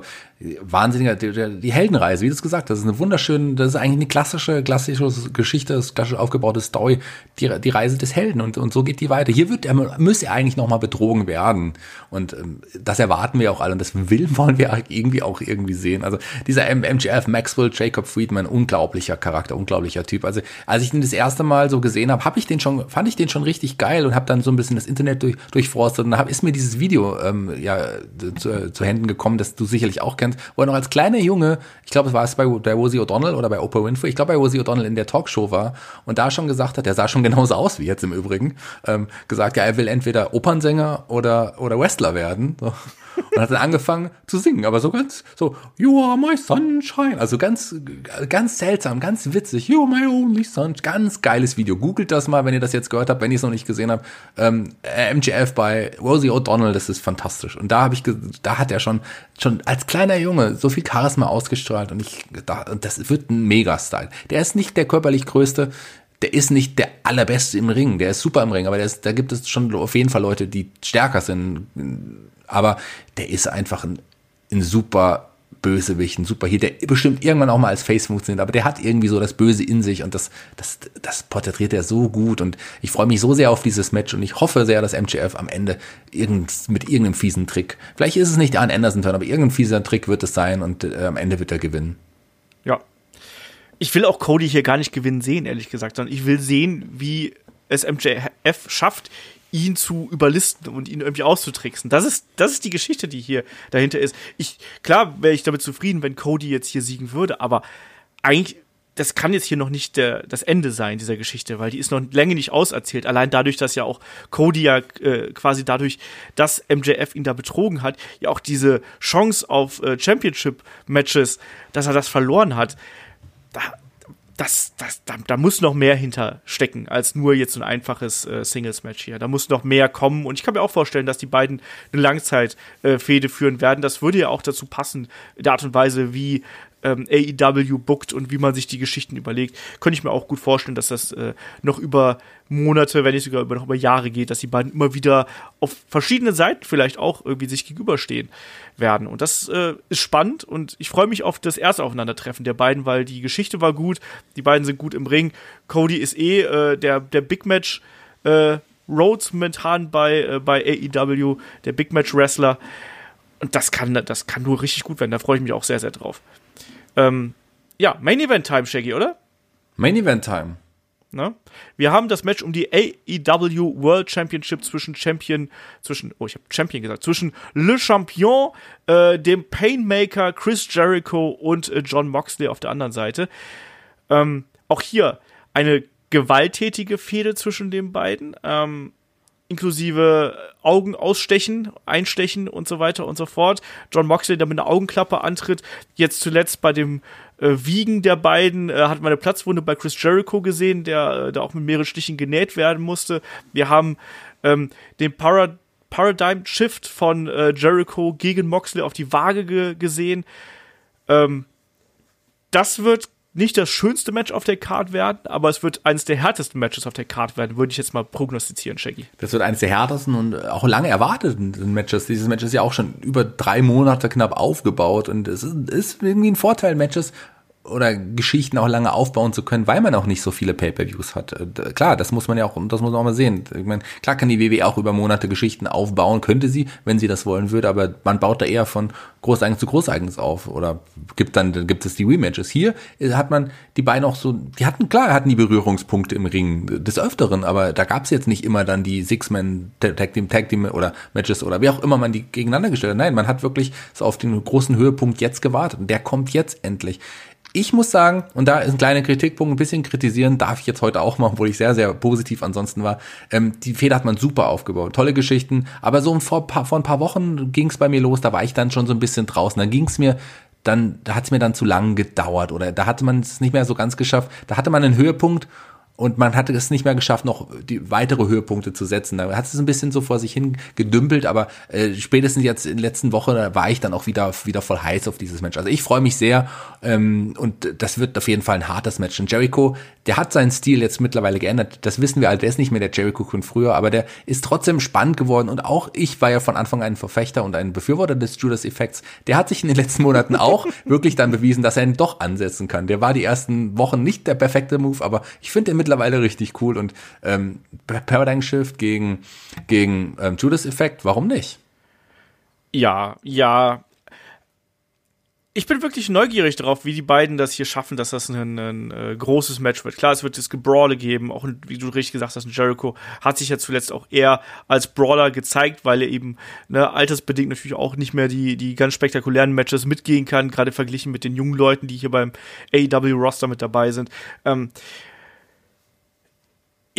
wahnsinniger, die, die Heldenreise, wie du es gesagt hast, das ist eine wunderschöne, das ist eigentlich eine klassische, klassische Geschichte, das klassisch aufgebaute Story, die, die Reise des Helden und, und so geht die weiter. Hier wird er, müsste er eigentlich nochmal betrogen werden und ähm, das erwarten wir auch alle und das will, wollen wir irgendwie auch irgendwie sehen. Also dieser M- MGF, Maxwell, Jacob Friedman, unglaublicher Charakter, unglaublicher Typ. Also als ich ihn das erste Mal so gesehen habe, habe ich den schon, fand ich den schon richtig geil und habe dann so ein bisschen das Internet durch, durchforstet und hab, ist mir dieses Video ähm, ja zu, zu Händen gekommen, das du sicherlich auch kennst, wo er noch als kleiner Junge, ich glaube, es war es bei, bei Rosie O'Donnell oder bei Oprah Winfrey, ich glaube bei Rosie O'Donnell in der Talkshow war und da schon gesagt hat, der sah schon genauso aus wie jetzt im Übrigen, ähm, gesagt, ja, er will entweder Opernsänger oder, oder Wrestler werden. So. Und hat dann angefangen zu singen, aber so ganz, so, You are my sunshine. Also ganz, ganz seltsam, ganz witzig. You are my only sunshine. Ganz geiles Video. Googelt das mal, wenn ihr das jetzt gehört habt, wenn ihr es noch nicht gesehen habt. Ähm, MGF bei Rosie O'Donnell, das ist fantastisch. Und da habe ich, da hat er schon, schon als kleiner Junge so viel Charisma ausgestrahlt und ich, da, das wird ein Mega-Style. Der ist nicht der körperlich größte, der ist nicht der allerbeste im Ring, der ist super im Ring, aber ist, da gibt es schon auf jeden Fall Leute, die stärker sind. Aber der ist einfach ein, ein super Bösewicht, ein super hier, der bestimmt irgendwann auch mal als Face funktioniert, aber der hat irgendwie so das Böse in sich und das, das, das porträtiert er so gut und ich freue mich so sehr auf dieses Match und ich hoffe sehr, dass MJF am Ende irgend, mit irgendeinem fiesen Trick, vielleicht ist es nicht Arn Anderson Turn, aber irgendein fieser Trick wird es sein und äh, am Ende wird er gewinnen. Ja. Ich will auch Cody hier gar nicht gewinnen sehen, ehrlich gesagt, sondern ich will sehen, wie es MJF schafft, ihn zu überlisten und ihn irgendwie auszutricksen. Das ist, das ist die Geschichte, die hier dahinter ist. Ich, klar wäre ich damit zufrieden, wenn Cody jetzt hier siegen würde, aber eigentlich, das kann jetzt hier noch nicht der, das Ende sein, dieser Geschichte, weil die ist noch lange nicht auserzählt. Allein dadurch, dass ja auch Cody ja äh, quasi dadurch, dass MJF ihn da betrogen hat, ja auch diese Chance auf äh, Championship-Matches, dass er das verloren hat. Da, das, das, da, da muss noch mehr hinter stecken, als nur jetzt ein einfaches äh, Singles-Match hier. Da muss noch mehr kommen. Und ich kann mir auch vorstellen, dass die beiden eine Langzeit-Fehde führen werden. Das würde ja auch dazu passen, der Art und Weise, wie ähm, AEW bookt und wie man sich die Geschichten überlegt. Könnte ich mir auch gut vorstellen, dass das äh, noch über Monate, wenn nicht sogar über, noch über Jahre geht, dass die beiden immer wieder auf verschiedenen Seiten vielleicht auch irgendwie sich gegenüberstehen werden. Und das äh, ist spannend und ich freue mich auf das erste Aufeinandertreffen der beiden, weil die Geschichte war gut, die beiden sind gut im Ring. Cody ist eh äh, der, der Big Match äh, Rhodes momentan bei, äh, bei AEW, der Big Match Wrestler. Und das kann, das kann nur richtig gut werden. Da freue ich mich auch sehr, sehr drauf. Ähm, ja, Main Event Time, Shaggy, oder? Main Event Time. Ne? Wir haben das Match um die AEW World Championship zwischen Champion, zwischen, oh, ich habe Champion gesagt, zwischen Le Champion, äh, dem Painmaker Chris Jericho und äh, John Moxley auf der anderen Seite. Ähm, auch hier eine gewalttätige Fehde zwischen den beiden, ähm, inklusive Augen ausstechen, einstechen und so weiter und so fort. John Moxley, der mit einer Augenklappe antritt, jetzt zuletzt bei dem äh, Wiegen der beiden, äh, hat man eine Platzwunde bei Chris Jericho gesehen, der äh, da auch mit mehreren Stichen genäht werden musste. Wir haben ähm, den Para Paradigm Shift von äh, Jericho gegen Moxley auf die Waage ge gesehen. Ähm, das wird nicht das schönste Match auf der Card werden, aber es wird eines der härtesten Matches auf der Card werden, würde ich jetzt mal prognostizieren, Shaggy. Das wird eines der härtesten und auch lange erwarteten Matches. Dieses Match ist ja auch schon über drei Monate knapp aufgebaut und es ist, irgendwie ein Vorteil, Matches oder Geschichten auch lange aufbauen zu können, weil man auch nicht so viele Pay-per-Views hat. Äh, Klar, das muss man ja auch, das muss man auch mal sehen. Ich meine, klar kann die WWE auch über Monate Geschichten aufbauen, könnte sie, wenn sie das wollen würde, aber man baut da eher von Großereignis zu Großereignis auf oder gibt dann, dann gibt es die Rematches. Hier hat man die beiden auch so, die hatten, klar, hatten die Berührungspunkte im Ring des Öfteren, aber da gab es jetzt nicht immer dann die Six-Man Tag Team, Tag Team oder Matches oder wie auch immer man die gegeneinander gestellt hat. Nein, man hat wirklich so auf den großen Höhepunkt jetzt gewartet und der kommt jetzt endlich ich muss sagen, und da ist ein kleiner Kritikpunkt, ein bisschen kritisieren darf ich jetzt heute auch machen, obwohl ich sehr, sehr positiv ansonsten war. Ähm, die Feder hat man super aufgebaut, tolle Geschichten, aber so vor, vor ein paar Wochen ging es bei mir los, da war ich dann schon so ein bisschen draußen. Dann ging es mir dann da hat es mir dann zu lang gedauert oder da hatte man es nicht mehr so ganz geschafft. Da hatte man einen Höhepunkt und man hatte es nicht mehr geschafft, noch die weitere Höhepunkte zu setzen. Da hat es ein bisschen so vor sich hin gedümpelt, aber äh, spätestens jetzt in der letzten Woche war ich dann auch wieder wieder voll heiß auf dieses Match. Also ich freue mich sehr ähm, und das wird auf jeden Fall ein hartes Match. Und Jericho, der hat seinen Stil jetzt mittlerweile geändert. Das wissen wir alle. Der ist nicht mehr der Jericho von früher, aber der ist trotzdem spannend geworden. Und auch ich war ja von Anfang an ein Verfechter und ein Befürworter des Judas-Effekts. Der hat sich in den letzten Monaten auch wirklich dann bewiesen, dass er ihn doch ansetzen kann. Der war die ersten Wochen nicht der perfekte Move, aber ich finde den mittlerweile richtig cool und ähm, Paradigm Shift gegen, gegen ähm, Judas Effect, warum nicht? Ja, ja. Ich bin wirklich neugierig darauf, wie die beiden das hier schaffen, dass das ein, ein, ein äh, großes Match wird. Klar, es wird das Gebrawle geben, auch wie du richtig gesagt hast, Jericho hat sich ja zuletzt auch eher als Brawler gezeigt, weil er eben ne, altersbedingt natürlich auch nicht mehr die, die ganz spektakulären Matches mitgehen kann, gerade verglichen mit den jungen Leuten, die hier beim AEW-Roster mit dabei sind. Ähm,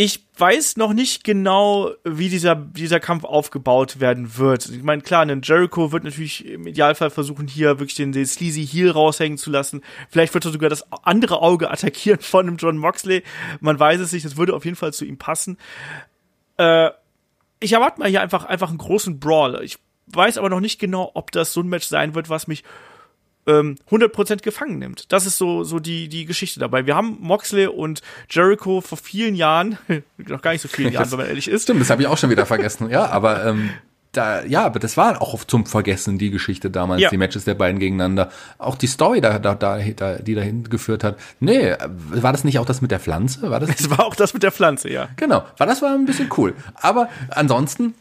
ich weiß noch nicht genau, wie dieser, dieser Kampf aufgebaut werden wird. Ich meine, klar, ein Jericho wird natürlich im Idealfall versuchen, hier wirklich den, den Sleazy Heel raushängen zu lassen. Vielleicht wird er sogar das andere Auge attackieren von einem John Moxley. Man weiß es nicht, das würde auf jeden Fall zu ihm passen. Äh, ich erwarte mal hier einfach, einfach einen großen Brawl. Ich weiß aber noch nicht genau, ob das so ein Match sein wird, was mich ähm, 100% gefangen nimmt. Das ist so, so die, die Geschichte dabei. Wir haben Moxley und Jericho vor vielen Jahren, noch gar nicht so vielen Jahren, wenn man ehrlich ist. Stimmt, das habe ich auch schon wieder vergessen. Ja, aber ähm, da, ja, aber das war auch zum Vergessen, die Geschichte damals, ja. die Matches der beiden gegeneinander. Auch die Story, da, da, da, die dahin geführt hat. Nee, war das nicht auch das mit der Pflanze? War das? Es war auch das mit der Pflanze, ja. Genau. War das war ein bisschen cool. Aber ansonsten,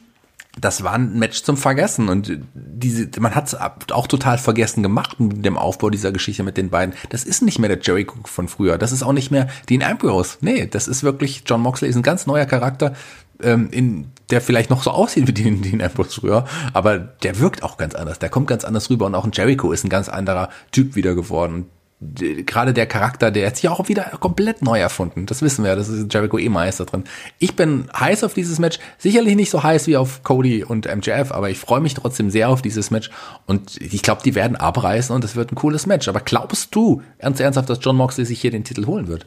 das war ein Match zum Vergessen und diese, man hat es auch total vergessen gemacht mit dem Aufbau dieser Geschichte mit den beiden. Das ist nicht mehr der Jericho von früher. Das ist auch nicht mehr Dean Ambrose. Nee, das ist wirklich, John Moxley ist ein ganz neuer Charakter, ähm, in, der vielleicht noch so aussieht wie Dean, Dean Ambrose früher, aber der wirkt auch ganz anders. Der kommt ganz anders rüber und auch ein Jericho ist ein ganz anderer Typ wieder geworden gerade der Charakter, der hat sich auch wieder komplett neu erfunden. Das wissen wir, das ist Jericho eh Meister drin. Ich bin heiß auf dieses Match, sicherlich nicht so heiß wie auf Cody und MJF, aber ich freue mich trotzdem sehr auf dieses Match und ich glaube, die werden abreißen und es wird ein cooles Match. Aber glaubst du ernst ernsthaft, dass John Moxley sich hier den Titel holen wird?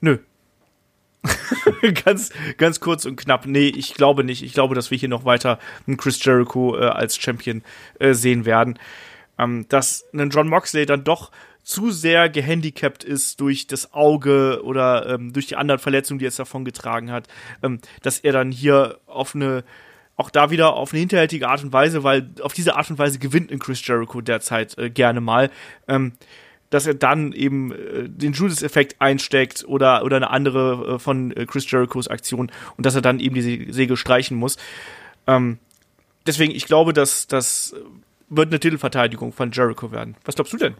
Nö. ganz, ganz kurz und knapp. Nee, ich glaube nicht. Ich glaube, dass wir hier noch weiter einen Chris Jericho äh, als Champion äh, sehen werden ähm, dass ein John Moxley dann doch zu sehr gehandicapt ist durch das Auge oder ähm, durch die anderen Verletzungen, die er davon getragen hat, ähm, dass er dann hier auf eine auch da wieder auf eine hinterhältige Art und Weise, weil auf diese Art und Weise gewinnt in Chris Jericho derzeit äh, gerne mal, ähm, dass er dann eben äh, den Judas-Effekt einsteckt oder, oder eine andere äh, von äh, Chris Jerichos Aktion und dass er dann eben die Segel streichen muss. Ähm, deswegen, ich glaube, dass, dass wird eine Titelverteidigung von Jericho werden. Was glaubst du denn?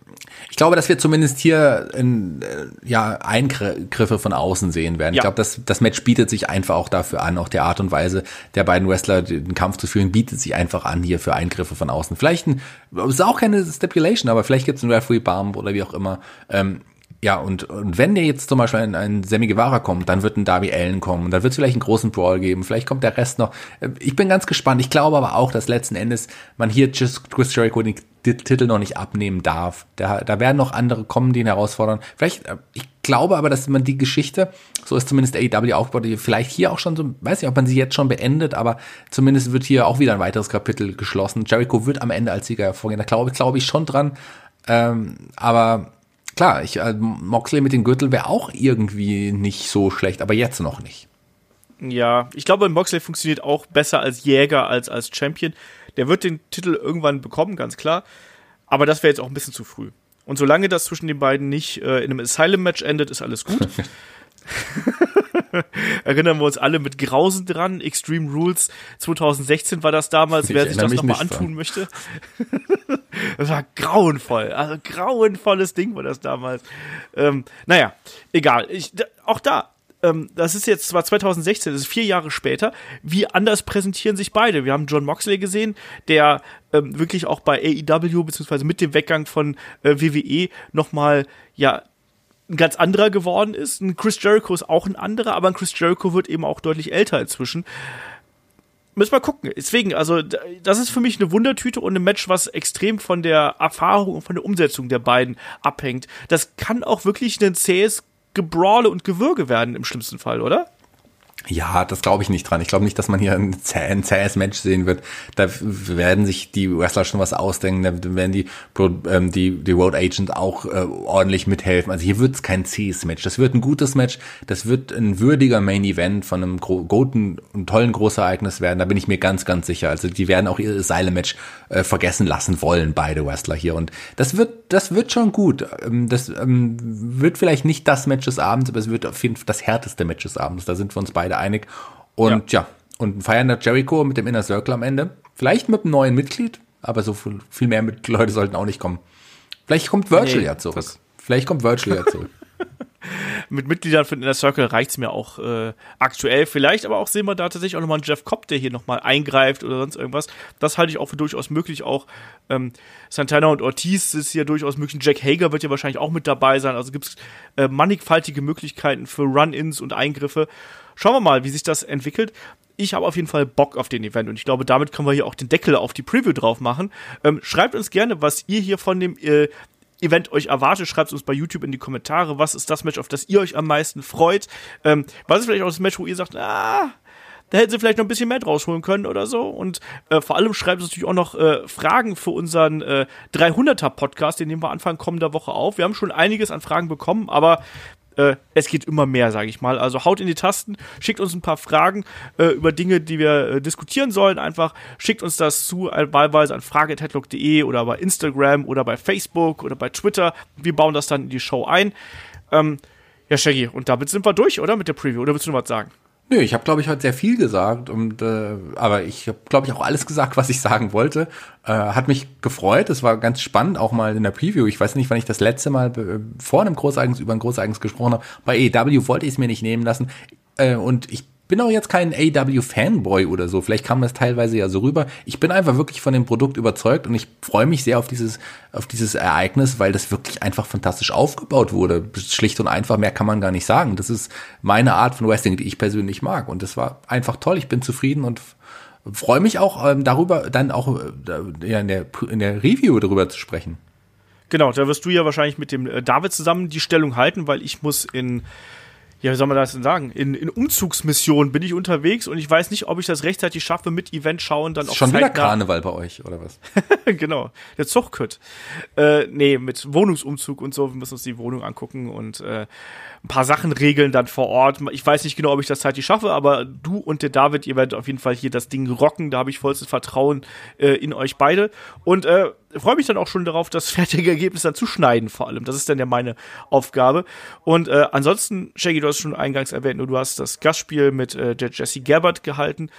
Ich glaube, dass wir zumindest hier in, äh, ja, Eingriffe von außen sehen werden. Ja. Ich glaube, das, das Match bietet sich einfach auch dafür an, auch der Art und Weise der beiden Wrestler den Kampf zu führen, bietet sich einfach an hier für Eingriffe von außen. Vielleicht ein, es ist auch keine Stipulation, aber vielleicht gibt es einen Referee Bump oder wie auch immer. Ähm, ja, und, und wenn der jetzt zum Beispiel ein, ein Sammy Guevara kommt, dann wird ein Darby Allen kommen, dann wird es vielleicht einen großen Brawl geben, vielleicht kommt der Rest noch. Äh, ich bin ganz gespannt. Ich glaube aber auch, dass letzten Endes man hier Chris Jericho den, den Titel noch nicht abnehmen darf. Da, da werden noch andere kommen, die ihn herausfordern. Vielleicht, äh, ich glaube aber, dass man die Geschichte, so ist zumindest AEW aufgebaut, vielleicht hier auch schon so, weiß nicht, ob man sie jetzt schon beendet, aber zumindest wird hier auch wieder ein weiteres Kapitel geschlossen. Jericho wird am Ende als Sieger hervorgehen. Da glaube, glaube ich schon dran. Ähm, aber klar, ich, äh, Moxley mit dem Gürtel wäre auch irgendwie nicht so schlecht, aber jetzt noch nicht. Ja, ich glaube, Moxley funktioniert auch besser als Jäger als als Champion. Der wird den Titel irgendwann bekommen, ganz klar. Aber das wäre jetzt auch ein bisschen zu früh. Und solange das zwischen den beiden nicht äh, in einem Asylum-Match endet, ist alles gut. Erinnern wir uns alle mit Grausen dran. Extreme Rules 2016 war das damals, wer sich das nochmal antun dran. möchte. das war grauenvoll. Also grauenvolles Ding war das damals. Ähm, naja, egal. Ich, auch da, ähm, das ist jetzt zwar 2016, das ist vier Jahre später. Wie anders präsentieren sich beide? Wir haben John Moxley gesehen, der ähm, wirklich auch bei AEW beziehungsweise mit dem Weggang von äh, WWE nochmal ja ein ganz anderer geworden ist. Ein Chris Jericho ist auch ein anderer, aber ein Chris Jericho wird eben auch deutlich älter inzwischen. müssen wir gucken. Deswegen, also das ist für mich eine Wundertüte und ein Match, was extrem von der Erfahrung und von der Umsetzung der beiden abhängt. Das kann auch wirklich ein zähes Gebrawle und Gewürge werden im schlimmsten Fall, oder? Ja, das glaube ich nicht dran. Ich glaube nicht, dass man hier ein, zäh, ein zähes Match sehen wird. Da werden sich die Wrestler schon was ausdenken. Da werden die ähm, die, die Road Agent auch äh, ordentlich mithelfen. Also hier wird es kein zähes Match. Das wird ein gutes Match. Das wird ein würdiger Main Event von einem guten und tollen Großereignis werden. Da bin ich mir ganz, ganz sicher. Also die werden auch ihr Seile-Match äh, vergessen lassen wollen, beide Wrestler hier. Und das wird, das wird schon gut. Ähm, das ähm, wird vielleicht nicht das Match des Abends, aber es wird auf jeden Fall das härteste Match des Abends. Da sind wir uns beide beide einig. Und ja, ja und ein feiernder Jericho mit dem Inner Circle am Ende. Vielleicht mit einem neuen Mitglied, aber so viel, viel mehr Leute sollten auch nicht kommen. Vielleicht kommt Virtual nee, ja zurück. Vielleicht kommt Virtual ja zurück. mit Mitgliedern von Inner Circle reicht's mir auch äh, aktuell. Vielleicht aber auch sehen wir da tatsächlich auch nochmal einen Jeff Cobb, der hier nochmal eingreift oder sonst irgendwas. Das halte ich auch für durchaus möglich. Auch ähm, Santana und Ortiz ist hier durchaus möglich. Jack Hager wird ja wahrscheinlich auch mit dabei sein. Also gibt's äh, mannigfaltige Möglichkeiten für Run-Ins und Eingriffe. Schauen wir mal, wie sich das entwickelt. Ich habe auf jeden Fall Bock auf den Event und ich glaube, damit können wir hier auch den Deckel auf die Preview drauf machen. Ähm, schreibt uns gerne, was ihr hier von dem äh, Event euch erwartet. Schreibt es uns bei YouTube in die Kommentare. Was ist das Match, auf das ihr euch am meisten freut? Ähm, was ist vielleicht auch das Match, wo ihr sagt, ah, da hätten sie vielleicht noch ein bisschen mehr draus holen können oder so. Und äh, vor allem schreibt uns natürlich auch noch äh, Fragen für unseren äh, 300er Podcast, den nehmen wir Anfang kommender Woche auf. Wir haben schon einiges an Fragen bekommen, aber äh, es geht immer mehr, sage ich mal. Also haut in die Tasten, schickt uns ein paar Fragen äh, über Dinge, die wir äh, diskutieren sollen. Einfach schickt uns das zu, äh, wahlweise an frage.headlock.de oder bei Instagram oder bei Facebook oder bei Twitter. Wir bauen das dann in die Show ein. Ähm, ja, Shaggy, und damit sind wir durch, oder? Mit der Preview. Oder willst du noch was sagen? Nö, ich habe, glaube ich, heute sehr viel gesagt, und, äh, aber ich habe, glaube ich, auch alles gesagt, was ich sagen wollte. Äh, hat mich gefreut, es war ganz spannend, auch mal in der Preview. Ich weiß nicht, wann ich das letzte Mal äh, vor einem Großeigens über ein Großeigens gesprochen habe. Bei EW wollte ich es mir nicht nehmen lassen. Äh, und ich bin auch jetzt kein AW-Fanboy oder so. Vielleicht kam das teilweise ja so rüber. Ich bin einfach wirklich von dem Produkt überzeugt und ich freue mich sehr auf dieses, auf dieses Ereignis, weil das wirklich einfach fantastisch aufgebaut wurde. Schlicht und einfach, mehr kann man gar nicht sagen. Das ist meine Art von Wrestling, die ich persönlich mag. Und das war einfach toll. Ich bin zufrieden und freue mich auch ähm, darüber, dann auch äh, in, der, in der Review darüber zu sprechen. Genau, da wirst du ja wahrscheinlich mit dem äh, David zusammen die Stellung halten, weil ich muss in ja, wie soll man das denn sagen? In, in Umzugsmissionen bin ich unterwegs und ich weiß nicht, ob ich das rechtzeitig schaffe, mit Event schauen dann auch Schon wieder Karneval bei euch, oder was? genau, der Zuchtkütt. Äh, nee, mit Wohnungsumzug und so, wir müssen uns die Wohnung angucken und äh, ein paar Sachen regeln dann vor Ort. Ich weiß nicht genau, ob ich das zeitlich schaffe, aber du und der David, ihr werdet auf jeden Fall hier das Ding rocken. Da habe ich vollstes Vertrauen äh, in euch beide. Und äh, freue mich dann auch schon darauf, das fertige Ergebnis dann zu schneiden, vor allem. Das ist dann ja meine Aufgabe. Und äh, ansonsten, Shaggy, du hast schon eingangs erwähnt, du hast das Gastspiel mit äh, der Jesse Gabbard gehalten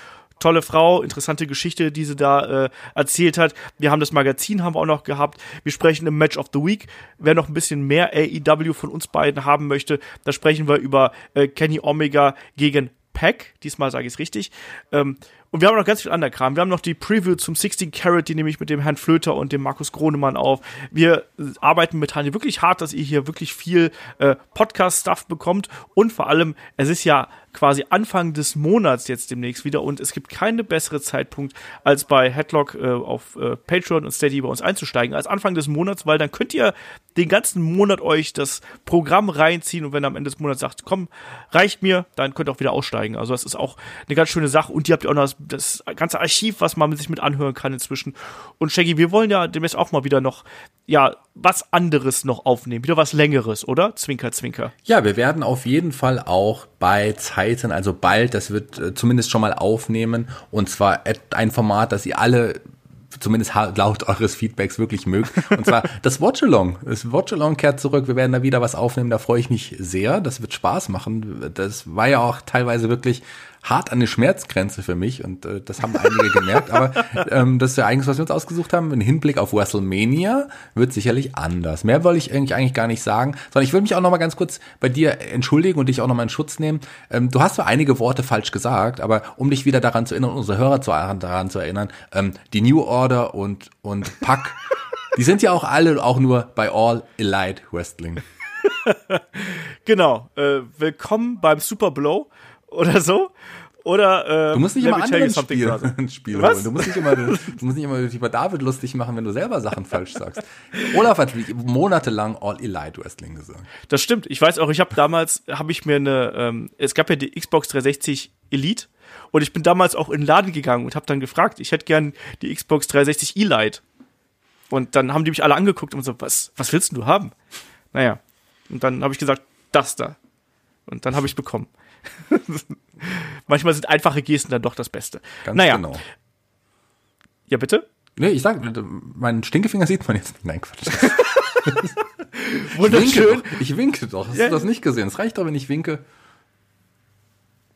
tolle Frau, interessante Geschichte, die sie da äh, erzählt hat. Wir haben das Magazin haben wir auch noch gehabt. Wir sprechen im Match of the Week. Wer noch ein bisschen mehr AEW von uns beiden haben möchte, da sprechen wir über äh, Kenny Omega gegen Pack. Diesmal sage ich es richtig. Ähm, und wir haben noch ganz viel anderer Kram. Wir haben noch die Preview zum 16 Carat, die nehme ich mit dem Herrn Flöter und dem Markus Gronemann auf. Wir arbeiten mit Tanja wirklich hart, dass ihr hier wirklich viel äh, Podcast-Stuff bekommt. Und vor allem, es ist ja quasi Anfang des Monats jetzt demnächst wieder und es gibt keine bessere Zeitpunkt, als bei Headlock äh, auf äh, Patreon und Steady bei uns einzusteigen, als Anfang des Monats, weil dann könnt ihr den ganzen Monat euch das Programm reinziehen und wenn ihr am Ende des Monats sagt, komm, reicht mir, dann könnt ihr auch wieder aussteigen. Also das ist auch eine ganz schöne Sache und ihr habt ja auch noch das, das ganze Archiv, was man sich mit anhören kann inzwischen. Und Shaggy, wir wollen ja demnächst auch mal wieder noch, ja, was anderes noch aufnehmen, wieder was längeres, oder? Zwinker, zwinker. Ja, wir werden auf jeden Fall auch bei Zeiten, also bald, das wird äh, zumindest schon mal aufnehmen und zwar ein Format, das ihr alle zumindest laut eures Feedbacks wirklich mögt. Und zwar das Watchalong. Das Watchalong kehrt zurück. Wir werden da wieder was aufnehmen. Da freue ich mich sehr. Das wird Spaß machen. Das war ja auch teilweise wirklich hart an der Schmerzgrenze für mich und äh, das haben einige gemerkt. Aber ähm, das Ereignis, was wir uns ausgesucht haben, im Hinblick auf WrestleMania, wird sicherlich anders. Mehr wollte ich eigentlich, eigentlich gar nicht sagen, sondern ich will mich auch noch mal ganz kurz bei dir entschuldigen und dich auch noch mal in Schutz nehmen. Ähm, du hast zwar einige Worte falsch gesagt, aber um dich wieder daran zu erinnern, unsere Hörer zu, daran zu erinnern, ähm, die New Order und und Pack, die sind ja auch alle auch nur bei All Elite Wrestling. genau. Äh, willkommen beim Super Blow oder so. Oder äh, Du musst nicht immer anderen Spiel, Spiel Was? holen. Du musst nicht immer, du musst nicht immer über David lustig machen, wenn du selber Sachen falsch sagst. Olaf hat monatelang All Elite Wrestling gesagt. Das stimmt. Ich weiß auch, ich habe damals, habe ich mir eine, ähm, es gab ja die Xbox 360 Elite und ich bin damals auch in den Laden gegangen und habe dann gefragt, ich hätte gern die Xbox 360 Elite. Und dann haben die mich alle angeguckt und so, was, was willst denn du haben? Naja. Und dann habe ich gesagt, das da. Und dann habe ich bekommen. Manchmal sind einfache Gesten dann doch das Beste. Ganz naja. genau. Ja, bitte? Nee, ich sag, meinen Stinkefinger sieht man jetzt. Nein, Quatsch. Ich winke Wunderschön. doch. Ich winke doch. Hast Ja. du das nicht gesehen? Es reicht doch, wenn ich winke.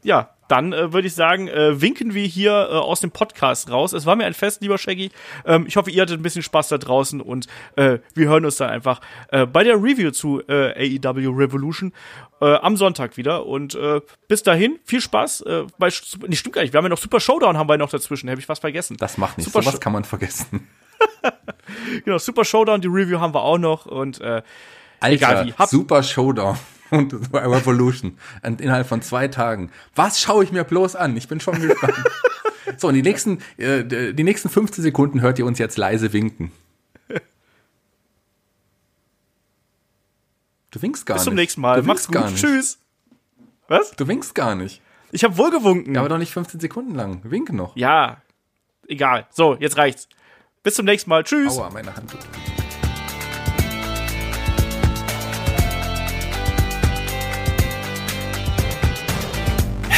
Ja, dann äh, würde ich sagen, äh, winken wir hier äh, aus dem Podcast raus. Es war mir ein Fest, lieber Shaggy. Ähm, ich hoffe, ihr hattet ein bisschen Spaß da draußen und äh, wir hören uns dann einfach äh, bei der Review zu äh, AEW Revolution äh, am Sonntag wieder. Und äh, bis dahin, viel Spaß. Äh, bei, nee, stimmt gar nicht. Wir haben ja noch Super Showdown haben wir noch dazwischen. Habe ich was vergessen. Das macht nichts. Super Sowas kann man vergessen. Genau, Super Showdown, die Review haben wir auch noch. Und äh, Alter, Egal wie. Hab- Super Showdown und Revolution. Und innerhalb von zwei Tagen. Was schaue ich mir bloß an? Ich bin schon gespannt. so, und die nächsten, äh, die nächsten 15 Sekunden hört ihr uns jetzt leise winken. Du winkst gar bis nicht. zum nächsten Mal. Du gar gut. nicht. Tschüss. Was? Du winkst gar nicht. Ich habe wohl gewunken. Ja, aber doch nicht 15 Sekunden lang. Wink noch. ja, egal. So, jetzt reicht's. Bis zum nächsten Mal. Tschüss. Aua, meine Hand tut.